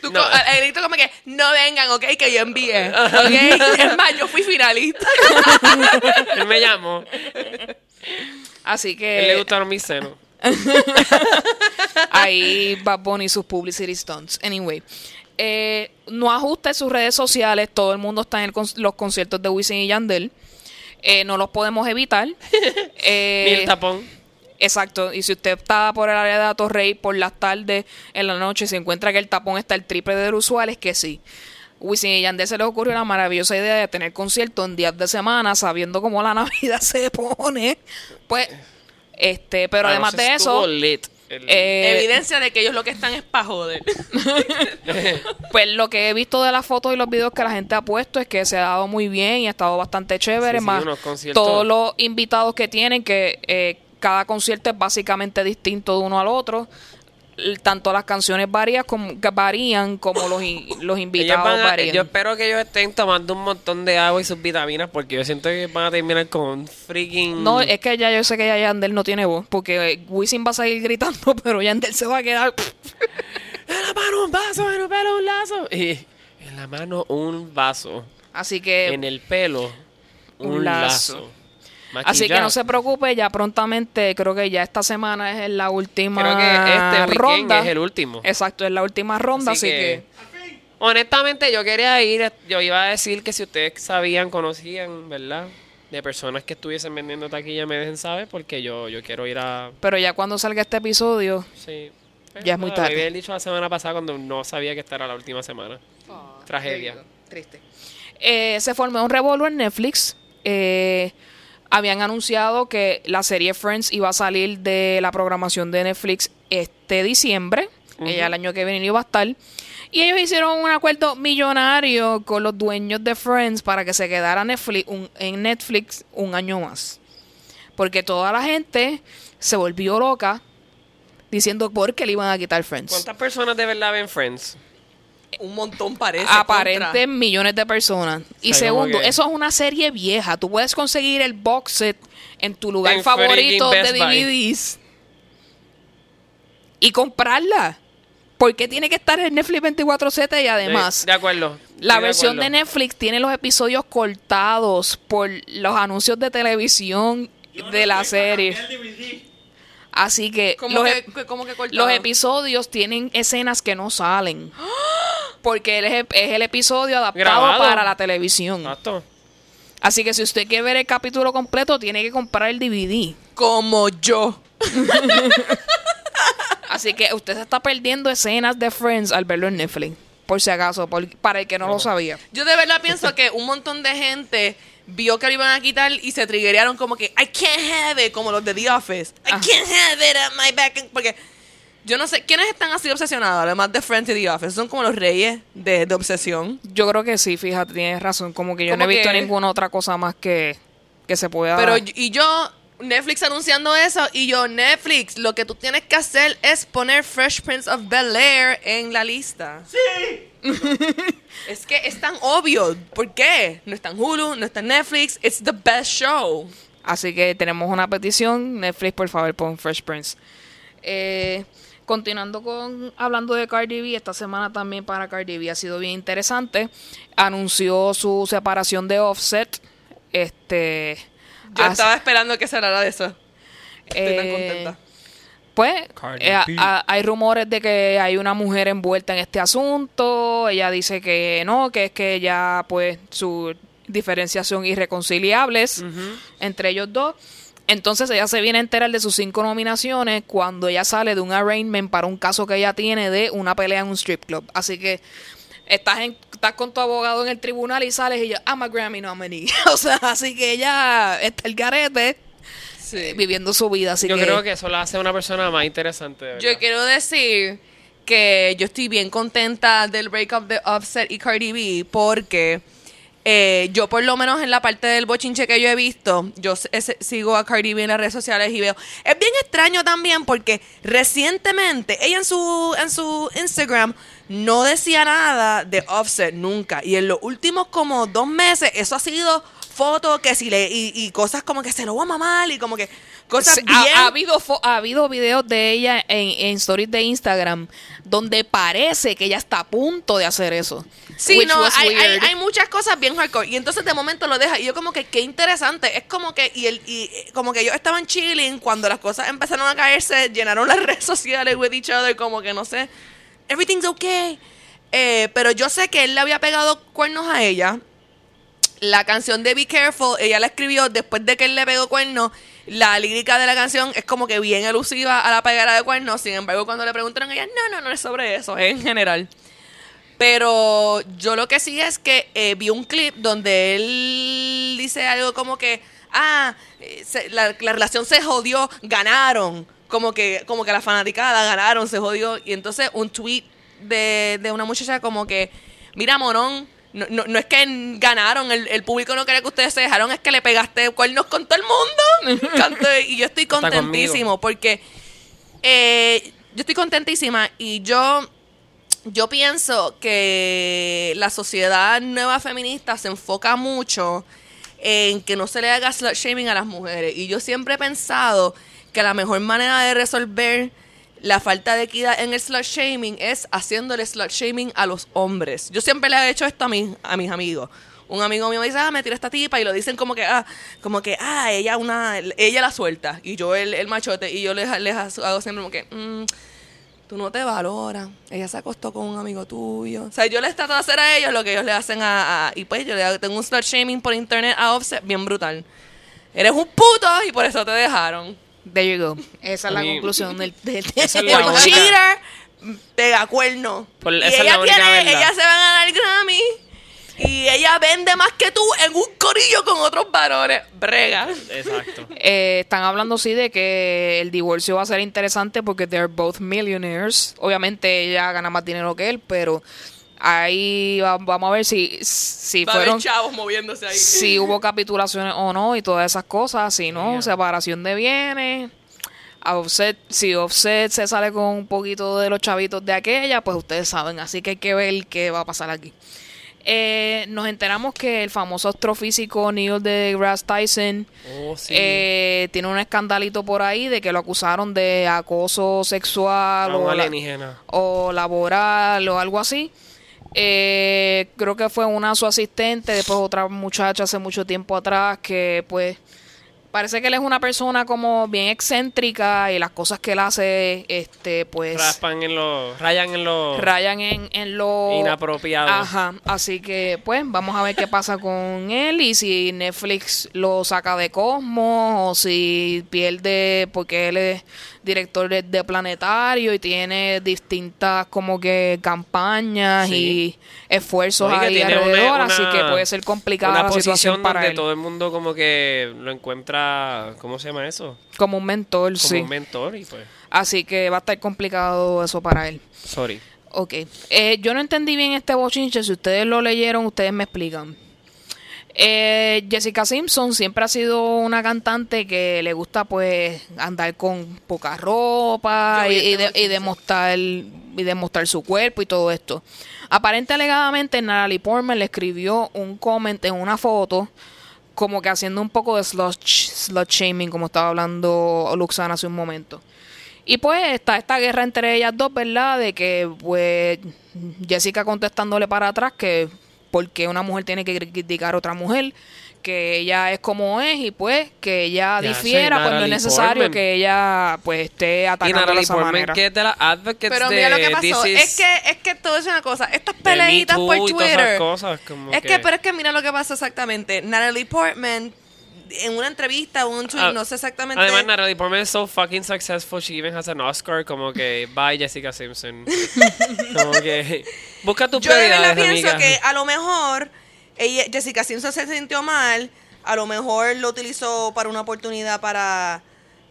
S3: Tú
S2: No.
S3: co- grito como que no vengan, ok, que yo envié. Ok, es más, yo fui finalista.
S2: Él me llamó.
S1: Así
S2: A él le
S1: que
S2: gustaron mis senos.
S1: ahí Bad Bunny y sus publicity stunts. Anyway, eh, no ajuste sus redes sociales. Todo el mundo está en el con- los conciertos de Wisin y Yandel. Eh, no los podemos evitar. Eh,
S2: Ni el tapón.
S1: Exacto, y si usted está por el área de Atorrey por las tardes, en la noche, y se encuentra que el tapón está el triple de lo usual, es que sí. Wisin y Yandel se les ocurrió la maravillosa idea de tener concierto en días de semana, sabiendo cómo la Navidad se pone. Pues, este, pero además de eso,
S2: lit. El-
S1: eh,
S3: Evidencia de que ellos lo que están es pa' joder.
S1: pues lo que he visto de las fotos y los videos que la gente ha puesto es que se ha dado muy bien y ha estado bastante chévere.
S2: Sí,
S1: más todos los invitados que tienen, que eh, cada concierto es básicamente distinto de uno al otro. Tanto las canciones varían como, varían como los, los invitados
S2: a-
S1: varían.
S2: yo espero que ellos estén tomando un montón de agua y sus vitaminas porque yo siento que van a terminar con un freaking...
S1: No, es que ya yo sé que ya Yandel no tiene voz, porque eh, Wisin va a seguir gritando, pero Yandel se va a quedar...
S2: En la mano un vaso, en el pelo un lazo. Y en la mano un vaso.
S1: Así que...
S2: en el pelo un,
S1: un
S2: lazo.
S1: lazo. Así que no se preocupe, ya prontamente, creo que ya esta semana es la última
S2: Creo que este
S1: ronda.
S2: es el último.
S1: Exacto, es la última ronda, así,
S2: Así
S1: que...
S2: que- Honestamente, yo quería ir, yo iba a decir que si ustedes sabían, conocían, ¿verdad? De personas que estuviesen vendiendo taquilla, me dejen saber, porque yo, yo quiero ir a...
S1: Pero ya cuando salga este episodio,
S2: Sí.
S1: Ya es muy tarde.
S2: Me había dicho la semana pasada cuando no sabía que esta era la última semana. Tragedia.
S1: Triste. Eh, se formó un revuelo en Netflix. Eh, habían anunciado que la serie Friends iba a salir de la programación de Netflix este diciembre. Ella el año que viene iba a estar. Y ellos hicieron un acuerdo millonario con los dueños de Friends para que se quedara Netflix un- en Netflix un año más. Porque toda la gente se volvió loca diciendo por qué le iban a quitar Friends.
S2: ¿Cuántas personas de verdad ven Friends?
S3: Un montón parece.
S1: aparentes
S3: contra.
S1: millones de personas. Y
S2: O sea, como
S1: segundo,
S2: que-
S1: eso es una serie vieja. Tú puedes conseguir el box set en tu lugar
S2: En
S1: favorito de. DVDs y comprarla. ¿Por qué tiene que estar en Netflix 24/7 y además
S2: Sí, de acuerdo.
S1: la versión de
S2: acuerdo.
S1: Netflix tiene los episodios cortados por los anuncios de televisión de la serie? Así que
S3: ¿Cómo
S1: los,
S3: que,
S1: ep-
S3: que- cómo que cortado?
S1: los episodios tienen escenas que no salen. Porque él es, es el episodio adaptado
S2: Grabado.
S1: para la televisión.
S2: Exacto.
S1: Así que si usted quiere ver el capítulo completo, tiene que comprar el DVD.
S3: Como yo.
S1: Así que usted se está perdiendo escenas de Friends al verlo en Netflix. Por si acaso, por- para el que no lo sabía.
S3: Yo de verdad pienso que un montón de gente vio que lo iban a quitar y se triggerearon como que I can't have it, como los de The Office. I
S1: Ah.
S3: can't have it at my back. and-" Porque yo no sé, ¿quiénes están así obsesionados? Además de Friends y The Office. Son como los reyes de, de obsesión.
S1: Yo creo que sí, fíjate, tienes razón. Como que yo no he visto
S3: que-
S1: ninguna otra cosa más que, que se pueda...
S3: Pero y yo, Netflix anunciando eso, y yo, Netflix, lo que tú tienes que hacer es poner Fresh Prince of Bel Air en la lista. Sí. es que es tan obvio. ¿Por qué? No está en Hulu, no está en Netflix. It's the best show.
S1: Así que tenemos una petición. Netflix, por favor, pon Fresh Prince. Eh, continuando con hablando de Cardi B, esta semana también para Cardi B ha sido bien interesante. Anunció su separación de Offset. Este.
S3: Yo
S1: hace-
S3: estaba esperando que se hablara de eso. Estoy tan
S1: eh,
S3: contenta.
S1: Pues eh, a- hay rumores de que hay una mujer envuelta en este asunto. Ella dice que no, que es que ya pues sus diferencias son irreconciliables entre ellos dos. Entonces ella se viene a enterar de sus cinco nominaciones cuando ella sale de un arraignment para un caso que ella tiene de una pelea en un strip club. Así que estás, en- estás con tu abogado en el tribunal y sales y yo, I'm a Grammy nominee. o sea, así que ella está el garete eh, viviendo su vida. Así
S2: Yo
S1: que,
S2: creo que eso la hace una persona más interesante. de
S3: Yo
S2: verdad.
S3: quiero decir que yo estoy bien contenta del breakup de Offset y Cardi B porque Eh, yo por lo menos en la parte del bochinche que yo he visto, yo ese- sigo a Cardi B en las redes sociales y veo. Es bien extraño también porque recientemente ella en su, en su Instagram no decía nada de Offset nunca. Y en los últimos como dos meses eso ha sido fotos que si le y, y cosas como que se lo va a mamar y como que cosas bien
S1: ha, ha habido fo- ha habido videos de ella en, en stories de Instagram donde parece que ella está a punto de hacer eso.
S3: Sí, no, hay, hay, hay muchas cosas bien hardcore. Y entonces de momento lo deja. Y yo como que, qué interesante. Es como que, y, el, y como que ellos estaban chilling cuando las cosas empezaron a caerse, llenaron las redes sociales with each other, como que no sé, everything's okay. Eh, pero yo sé que él le había pegado cuernos a ella. La canción de Be Careful, ella la escribió después de que él le pegó cuernos. La lírica de la canción es como que bien elusiva a la pegada de cuernos. Sin embargo, cuando le preguntaron a ella, no, no, no es sobre eso, es en general. Pero yo lo que sí es que eh, vi un clip donde él dice algo como que, ah, eh, la, la relación se jodió, ganaron. Como que, como que la fanaticada ganaron, se jodió. Y entonces un tweet de, de una muchacha como que, mira, morón, no, no, no es que ganaron, el, el público no quiere que ustedes se dejaron, es que le pegaste cuernos con todo el mundo. Y yo estoy contentísimo porque eh, yo estoy contentísima y yo yo pienso que la sociedad nueva feminista se enfoca mucho en que no se le haga slut shaming a las mujeres. Y yo siempre he pensado que la mejor manera de resolver la falta de equidad en el slut shaming es haciéndole slut shaming a los hombres. Yo siempre le he hecho esto a, mis a mis amigos. Un amigo mío me dice, ah, me tira esta tipa, y lo dicen como que, ah, como que, ah, ella una, ella la suelta, y yo el, el machote, y yo les, les hago siempre como que, mm, tú no te valoras. Ella se acostó con un amigo tuyo. O sea, yo les trato de hacer a ellos lo que ellos le hacen a... y pues yo le tengo un slut shaming por internet a Offset bien brutal. Eres un puto y por eso te dejaron.
S1: There you go. Esa es la
S2: mí-
S1: conclusión del, del-
S2: Esa es la
S3: Por
S2: única-
S3: cheater, pega cuerno.
S2: Por-
S3: y
S2: esa es
S3: ella
S2: la única
S3: tiene,
S2: verdad.
S3: ella se va a ganar Grammy. Y ella vende más que tú en un corillo con otros varones. Brega.
S2: Exacto.
S1: Eh, están hablando sí de que el divorcio va a ser interesante porque they're both millionaires. Obviamente ella gana más dinero que él, pero ahí va- vamos a ver si, si
S3: Va
S1: fueron
S3: chavos moviéndose ahí.
S1: si hubo capitulaciones o no y todas esas cosas, si no,
S2: Yeah.
S1: separación de bienes. A Offset, si Offset se sale con un poquito de los chavitos de aquella, pues ustedes saben, así que hay que ver qué va a pasar aquí. Eh, nos enteramos que el famoso astrofísico Neil deGrasse Tyson
S2: Oh, sí.
S1: eh, tiene un escandalito por ahí de que lo acusaron de acoso sexual la- o laboral o algo así. Eh, creo que fue una su asistente, después otra muchacha hace mucho tiempo atrás que pues parece que él es una persona como bien excéntrica y las cosas que él hace este pues
S2: Raspan en los... Rayan en los...
S1: rayan en, en lo
S2: Inapropiado.
S1: Ajá, así que pues vamos a ver qué pasa con él y si Netflix lo saca de Cosmos o si pierde porque él es director de, Planetario y tiene distintas como que campañas
S2: Sí.
S1: y esfuerzos
S2: Oye,
S1: ahí alrededor,
S2: una-
S1: así que puede ser complicada
S2: Una
S1: la situación
S2: posición
S1: para
S2: donde
S1: él.
S2: todo el mundo como que lo encuentra... ¿Cómo se llama eso?
S1: Como un mentor,
S2: Como
S1: sí.
S2: un mentor y pues...
S1: Así que va a estar complicado eso para él.
S2: Sorry.
S1: Ok. Eh, yo no entendí bien este bochinche. Si ustedes lo leyeron, ustedes me explican. Eh, Jessica Simpson siempre ha sido una cantante que le gusta pues andar con poca ropa y, y de- y
S3: bochinche.
S1: demostrar y demostrar su cuerpo y todo esto. Aparente alegadamente Natalie Portman le escribió un comment en una foto como que haciendo un poco de slut, slut shaming como estaba hablando Luxana hace un momento. Y pues está esta guerra entre ellas dos, ¿verdad? De que pues Jessica contestándole para atrás que porque una mujer tiene que criticar a otra mujer, que ella es como es y pues que ella
S2: Ya,
S1: difiera cuando es
S2: Natalie
S1: necesario que ella pues esté
S2: Y
S1: atacando de esa manera.
S2: que es de las advocates
S3: Pero mira lo que pasó.
S2: Is-
S3: Es que, es que todo es una cosa. Estas peleitas por Twitter.
S2: cosas, como
S3: Es que, pero es que mira lo que pasó exactamente. Natalie Portman, en una entrevista o un tweet,
S2: Ah,
S3: no sé exactamente.
S2: Además, Natalie Portman es so fucking successful. She even has an Oscar. Como que, bye, Jessica Simpson. como que, busca tus
S3: Yo de verdad
S2: prioridades,
S3: pienso
S2: amiga.
S3: que a lo mejor ella, Jessica Simpson se sintió mal, a lo mejor lo utilizó para una oportunidad para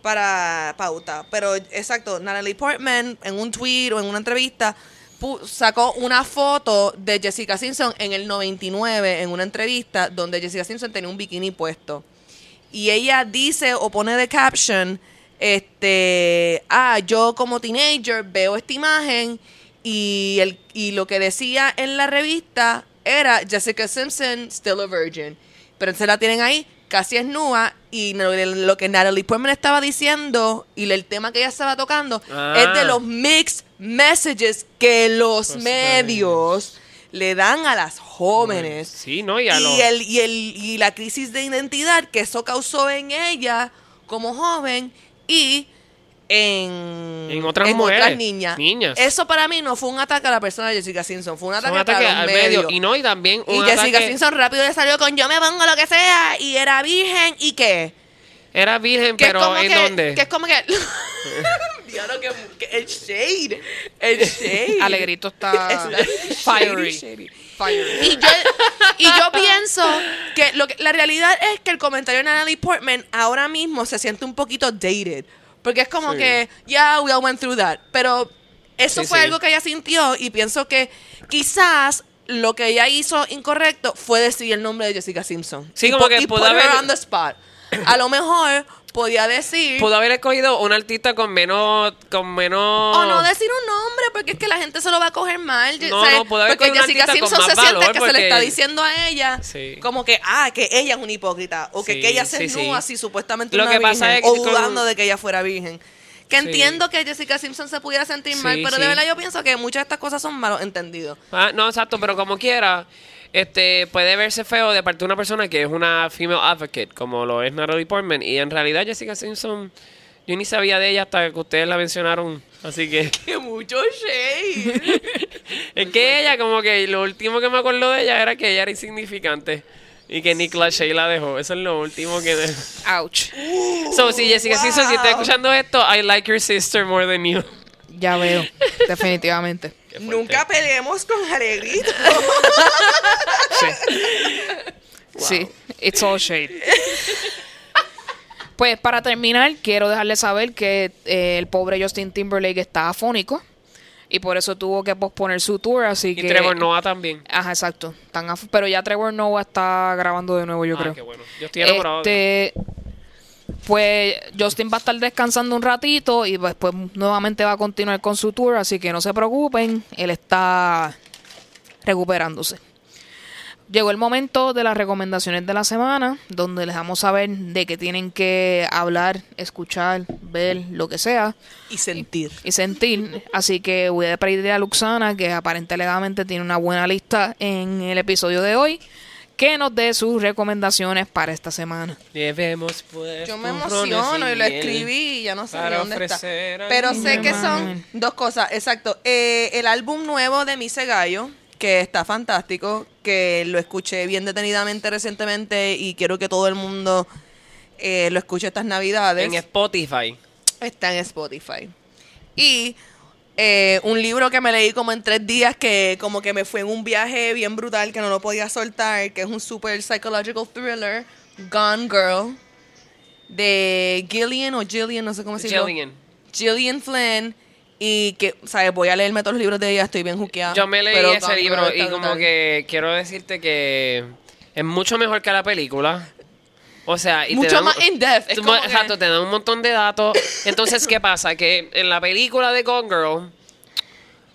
S3: para pauta, pero exacto, Natalie Portman en un tweet o en una entrevista pu- sacó una foto de Jessica Simpson en el 99 en una entrevista donde Jessica Simpson tenía un bikini puesto. Y ella dice o pone de caption, este, ah, yo como teenager veo esta imagen y, el, y lo que decía en la revista era Jessica Simpson, still a virgin. Pero se la tienen ahí, casi desnuda, y lo, lo que Natalie Portman estaba diciendo y el tema que ella estaba tocando
S2: Ah.
S3: es de los mixed messages que los
S2: Pues,
S3: medios le dan a las jóvenes.
S2: Sí, ¿no? Y a
S3: y,
S2: los-
S3: el, y, el, y la crisis de identidad que eso causó en ella como joven y en,
S2: En otras mujeres,
S3: niñas.
S2: niñas.
S3: Eso para mí no fue un ataque a la persona de Jessica Simpson, fue un ataque,
S2: un ataque al medio. Y no, y también
S3: Y
S2: un
S3: Jessica
S2: ataque-
S3: Simpson rápido le salió con yo me pongo lo que sea y era virgen y qué.
S2: Era virgen,
S3: Que
S2: pero ¿en
S3: que,
S2: dónde?
S3: Que es como que... Diablo, que, que el shade. El shade.
S1: Alegrito está
S3: Es-
S1: fiery.
S3: shady.
S1: Fiery.
S3: Y yo, y yo pienso que, lo que la realidad es que el comentario de Natalie Portman ahora mismo se siente un poquito dated. Porque es como
S2: Sí.
S3: que, yeah, we all went through that. Pero eso
S2: Sí,
S3: fue
S2: sí.
S3: algo que ella sintió y pienso que quizás lo que ella hizo incorrecto fue decir el nombre de Jessica Simpson.
S2: Sí,
S3: y
S2: como
S3: po-
S2: que
S3: y
S2: pudo
S3: put her
S2: haber-
S3: on the spot. A lo mejor podía decir...
S2: Pudo haber escogido un artista con menos... Con menos...
S3: O no decir un nombre, porque es que la gente se lo va a coger mal.
S2: No,
S3: ¿sabes?
S2: no, puede haber
S3: porque Jessica
S2: artista con
S3: Simpson
S2: más
S3: se siente que se le está diciendo a ella
S2: Sí.
S3: como que, ah, que ella es una hipócrita. O que,
S2: Sí,
S3: que ella se
S2: sí, sí.
S3: así supuestamente
S2: Lo
S3: una
S2: que pasa
S3: virgen,
S2: es que
S3: o
S2: con-
S3: dudando de que ella fuera virgen. Que
S2: Sí.
S3: entiendo que Jessica Simpson se pudiera sentir mal, pero
S2: sí.
S3: de verdad yo pienso que muchas de estas cosas son malos entendidos.
S2: Ah, no, exacto, pero como quiera, este puede verse feo de parte de una persona que es una female advocate, como lo es Natalie Portman. Y en realidad Jessica Simpson, yo ni sabía de ella hasta que ustedes la mencionaron. Así que
S3: Que mucho shade.
S2: es que ella como que lo último que me acuerdo de ella era que ella era insignificante. Y que Nick Lachey la dejó. Eso es lo último que...
S1: Ouch.
S2: So, si Jessica Simpson, si está escuchando esto, I like your sister more than you.
S1: Ya veo. Definitivamente.
S3: Nunca peleemos con Alegrito.
S1: Sí, it's all shade. Pues para terminar, quiero dejarles saber que eh, el pobre Justin Timberlake está afónico y por eso tuvo que posponer su tour, así
S2: Y
S1: que...
S2: Trevor Noah también.
S1: Ajá, exacto. Tan af- Pero ya Trevor Noah está grabando de nuevo, yo
S2: ah,
S1: creo.
S2: qué bueno. Yo estoy enamorado. de
S1: Este, pues Justin va a estar descansando un ratito y después nuevamente va a continuar con su tour, así que no se preocupen, él está recuperándose. Llegó el momento de las recomendaciones de la semana, donde les damos saber de que tienen que hablar, escuchar, ver, lo que sea
S3: y sentir.
S1: y sentir. Así que voy a pedirle a Luxana, que aparentemente tiene una buena lista en el episodio de hoy, que nos dé sus recomendaciones para esta semana.
S2: Llevemos pues
S3: Yo me emociono y lo escribí y ya no sé dónde está. Pero sé que son dos cosas, exacto. Eh, el álbum nuevo de Mise Gallo, que está fantástico, que lo escuché bien detenidamente recientemente y quiero que todo el mundo eh, lo escuche estas navidades.
S2: En Spotify.
S3: Está en Spotify. Y eh, un libro que me leí como en tres días que como que me fue en un viaje bien brutal que no lo podía soltar, que es un super psychological thriller, Gone Girl, de Gillian o Gillian, no sé cómo se llama.
S2: Jillian.
S3: Gillian Flynn. Y que, ¿sabes? Voy a leerme todos los libros de ella, estoy bien juqueada.
S2: Yo me leí
S3: pero
S2: ese libro y como que quiero decirte que es mucho mejor que la película. O sea, y te
S3: Mucho
S2: dan-
S3: más
S2: tú-
S3: como que-
S2: Exacto, te dan un montón de datos. Entonces, ¿qué pasa? Que en la película de Gone Girl,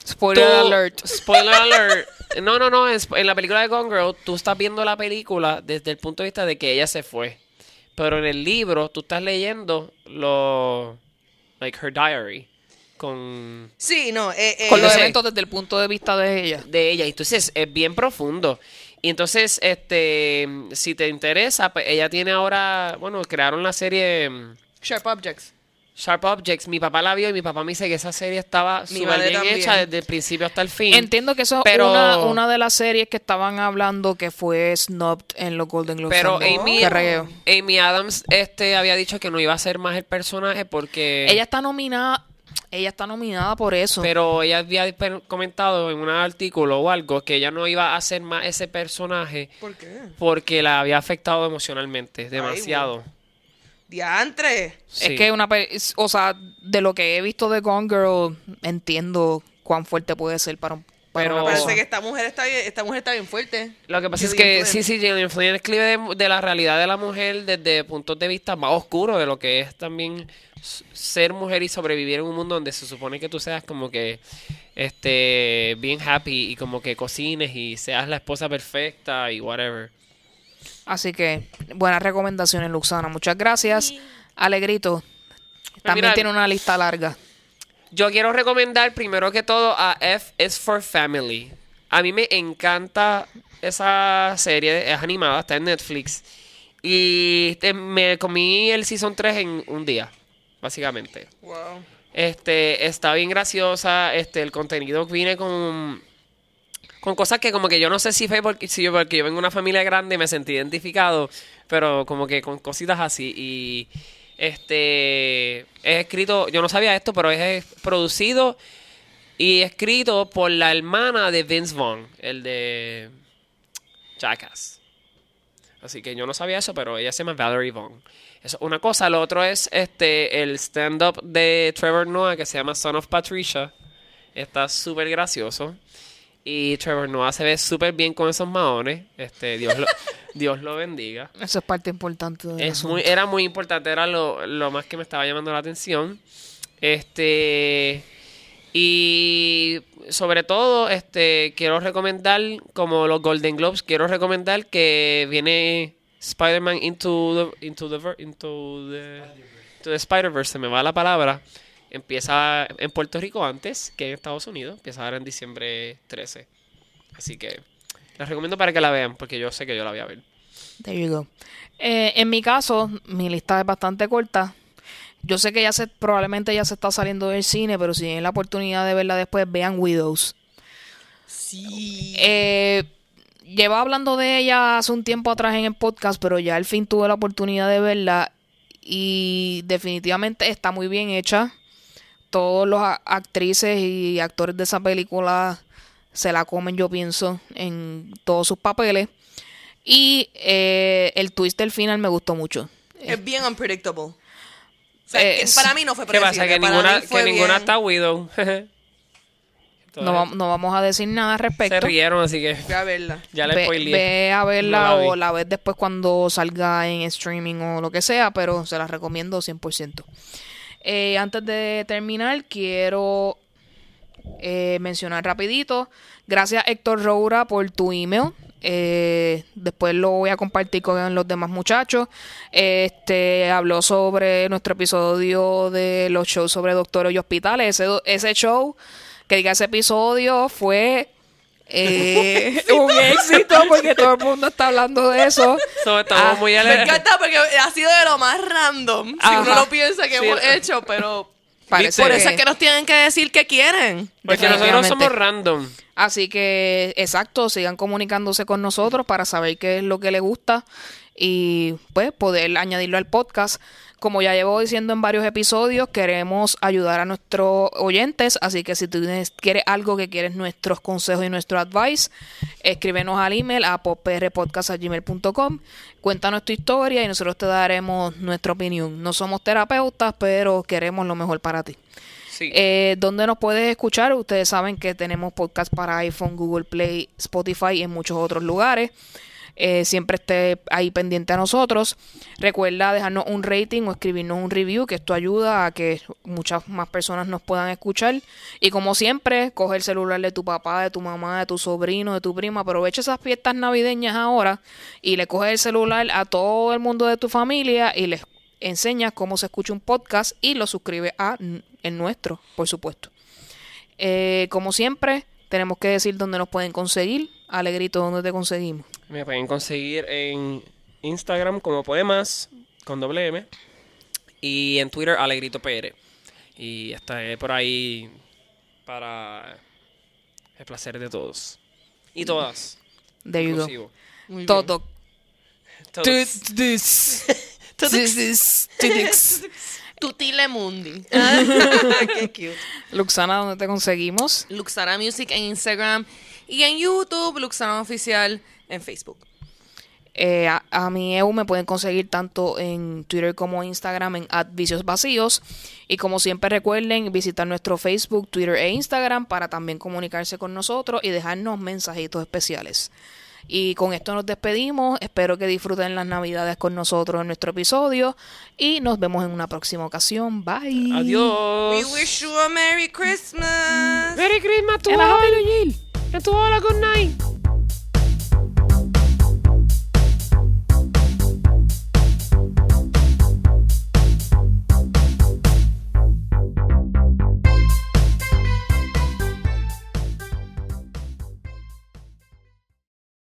S1: Spoiler
S2: tú-
S1: alert.
S2: Spoiler alert. No, no, no. En la película de Gone Girl, tú estás viendo la película desde el punto de vista de que ella se fue. Pero en el libro, tú estás leyendo lo. Like her diary. Con.
S3: Sí, no. eh, eh,
S1: Con los eventos desde el punto de vista de ella.
S2: de ella. Entonces es bien profundo. Y entonces, este, si te interesa, pues ella tiene ahora, bueno, crearon la serie mm,
S3: Sharp Objects.
S2: Sharp Objects. Mi papá la vio y mi papá me dice que esa serie estaba
S3: Mi
S2: súper
S3: madre
S2: bien
S3: también.
S2: hecha desde el principio hasta el fin.
S1: Entiendo que eso es
S2: Pero-
S1: una, una de las series que estaban hablando que fue snubbed en los Golden Globes.
S2: Pero. Amy. Amy Adams este, había dicho que no iba a ser más el personaje porque...
S1: Ella está nominada. Ella está nominada por eso.
S2: Pero ella había comentado en un artículo o algo que ella no iba a hacer más ese personaje
S3: ¿Por qué?
S2: porque la había afectado emocionalmente demasiado.
S3: Diantre.
S2: Sí.
S1: Es que una o sea, de lo que he visto de Gone Girl, entiendo cuán fuerte puede ser para, un, para
S2: Pero-
S1: una
S3: Parece que esta mujer está bien, esta mujer está bien fuerte.
S2: Lo que pasa es que sí, sí, Gillian Flynn escribe de, de la realidad de la mujer desde puntos de vista más oscuros de lo que es también ser mujer y sobrevivir en un mundo donde se supone que tú seas como que este bien happy y como que cocines y seas la esposa perfecta y whatever.
S1: Así que, buenas recomendaciones, Luxana. Muchas gracias. Alegrito. También
S2: mira-
S1: tiene una lista larga.
S2: Yo quiero recomendar primero que todo a F is for Family. A mí me encanta esa serie, es animada, está en Netflix. Y este, me comí el season 3 en un día, básicamente.
S3: Wow.
S2: Este, está bien graciosa, este, el contenido viene con con cosas que como que yo no sé si fue porque, si yo, porque yo vengo de una familia grande y me sentí identificado, pero como que con cositas así y este es escrito, yo no sabía esto, pero es producido y escrito por la hermana de Vince Vaughn, el de Jackass. Así que yo no sabía eso, pero ella se llama Valerie Vaughn. Eso es una cosa. Lo otro es este el stand-up de Trevor Noah que se llama Son of Patricia. Está súper gracioso. Y Trevor Noah se ve súper bien con esos maones. Este, Dios lo, Dios lo bendiga.
S1: Eso es parte importante del
S2: Es muy, era muy importante, era lo, lo más que me estaba llamando la atención. Este. Y sobre todo, este, quiero recomendar, como los Golden Globes, quiero recomendar que viene Spider-Man into the, into the, into the, the Spider-Verse, se me va la palabra. Empieza en Puerto Rico antes que en Estados Unidos, empieza ahora en diciembre 13. Así que les recomiendo para que la vean, porque yo sé que yo la voy a ver.
S1: There you go. Eh, en mi caso, mi lista es bastante corta. Yo sé que ya se, probablemente ya se está saliendo del cine, pero si tienen la oportunidad de verla después, vean Widows.
S3: Sí.
S1: Eh, llevaba hablando de ella hace un tiempo atrás en el podcast, pero ya al fin tuve la oportunidad de verla y definitivamente está muy bien hecha. Todos los actrices y actores de esa película se la comen, yo pienso, en todos sus papeles. Y eh, el twist del final me gustó mucho.
S3: es bien unpredictable. O sea,
S1: Eh,
S3: para mí no fue
S2: ¿Qué pasa?
S3: predecible.
S2: Que
S3: para
S2: ninguna,
S3: mí fue
S2: que ninguna
S3: bien.
S2: está Widow.
S1: No, no vamos a decir nada al
S2: Se
S1: respecto.
S2: rieron, así que
S3: Voy a verla.
S2: ya la
S1: ve,
S2: spoileé.
S1: ve a verla
S2: No la
S1: o la ves después cuando salga en streaming o lo que sea, pero se la recomiendo 100%. Eh, antes de terminar, quiero eh, mencionar rapidito. Gracias Héctor Roura por tu email. Eh, después lo voy a compartir con los demás muchachos. Este habló sobre nuestro episodio de los shows sobre doctores y hospitales. Ese, ese show, que diga ese episodio, fue eh, un éxito porque todo el mundo está hablando de eso.
S2: So, estamos
S1: Ah,
S2: muy
S3: Me encanta porque ha sido de lo más random. Si uno lo piensa que
S2: Sí.
S3: hemos hecho, pero.
S1: Parece
S3: Por
S1: que-
S3: eso es que nos tienen que decir qué quieren.
S2: Porque nosotros somos random.
S1: Así que, exacto, sigan comunicándose con nosotros para saber qué es lo que les gusta y pues poder añadirlo al podcast. Como ya llevo diciendo en varios episodios, queremos ayudar a nuestros oyentes, así que si tú tienes- quieres algo que quieres nuestros consejos y nuestro advice, escríbenos al email a poprpodcast.gmail.com, cuéntanos tu historia y nosotros te daremos nuestra opinión. No somos terapeutas, pero queremos lo mejor para ti.
S2: Sí.
S1: Eh, ¿Dónde nos puedes escuchar? Ustedes saben que tenemos podcast para iPhone, Google Play, Spotify y en muchos otros lugares. Eh, siempre esté ahí pendiente a nosotros. Recuerda dejarnos un rating o escribirnos un review, que esto ayuda a que muchas más personas nos puedan escuchar. Y como siempre, coge el celular de tu papá, de tu mamá, de tu sobrino, de tu prima. Aprovecha esas fiestas navideñas ahora y le coges el celular a todo el mundo de tu familia y les enseñas cómo se escucha un podcast y lo suscribes a el nuestro, por supuesto. Eh, como siempre, tenemos que decir dónde nos pueden conseguir. Alegrito, ¿dónde te conseguimos?
S2: Me pueden conseguir en Instagram como Poemas con doble M y en Twitter Alegrito PR. Y estaré por ahí para el placer de todos. Y todas.
S1: There you go.
S2: inclusivo.
S3: Muy bien.
S1: Todo.
S2: Todos.
S3: Tutile Mundi. Qué cute.
S1: Luxana, ¿dónde te conseguimos?
S3: Luxana Music en Instagram y en YouTube, Luxana Oficial en Facebook.
S1: Eh, a, a mi EU me pueden conseguir tanto en Twitter como Instagram en vicios vacíos. Y como siempre recuerden visitar nuestro Facebook, Twitter e Instagram para también comunicarse con nosotros y dejarnos mensajitos especiales. Y con esto nos despedimos. Espero que disfruten las navidades con nosotros en nuestro episodio. Y nos vemos en una próxima ocasión. Bye.
S3: We
S2: Adiós.
S3: wish you a Merry Christmas.
S2: Merry Christmas to
S1: And a
S2: all.
S1: Happy New Year.
S2: And to all a good night.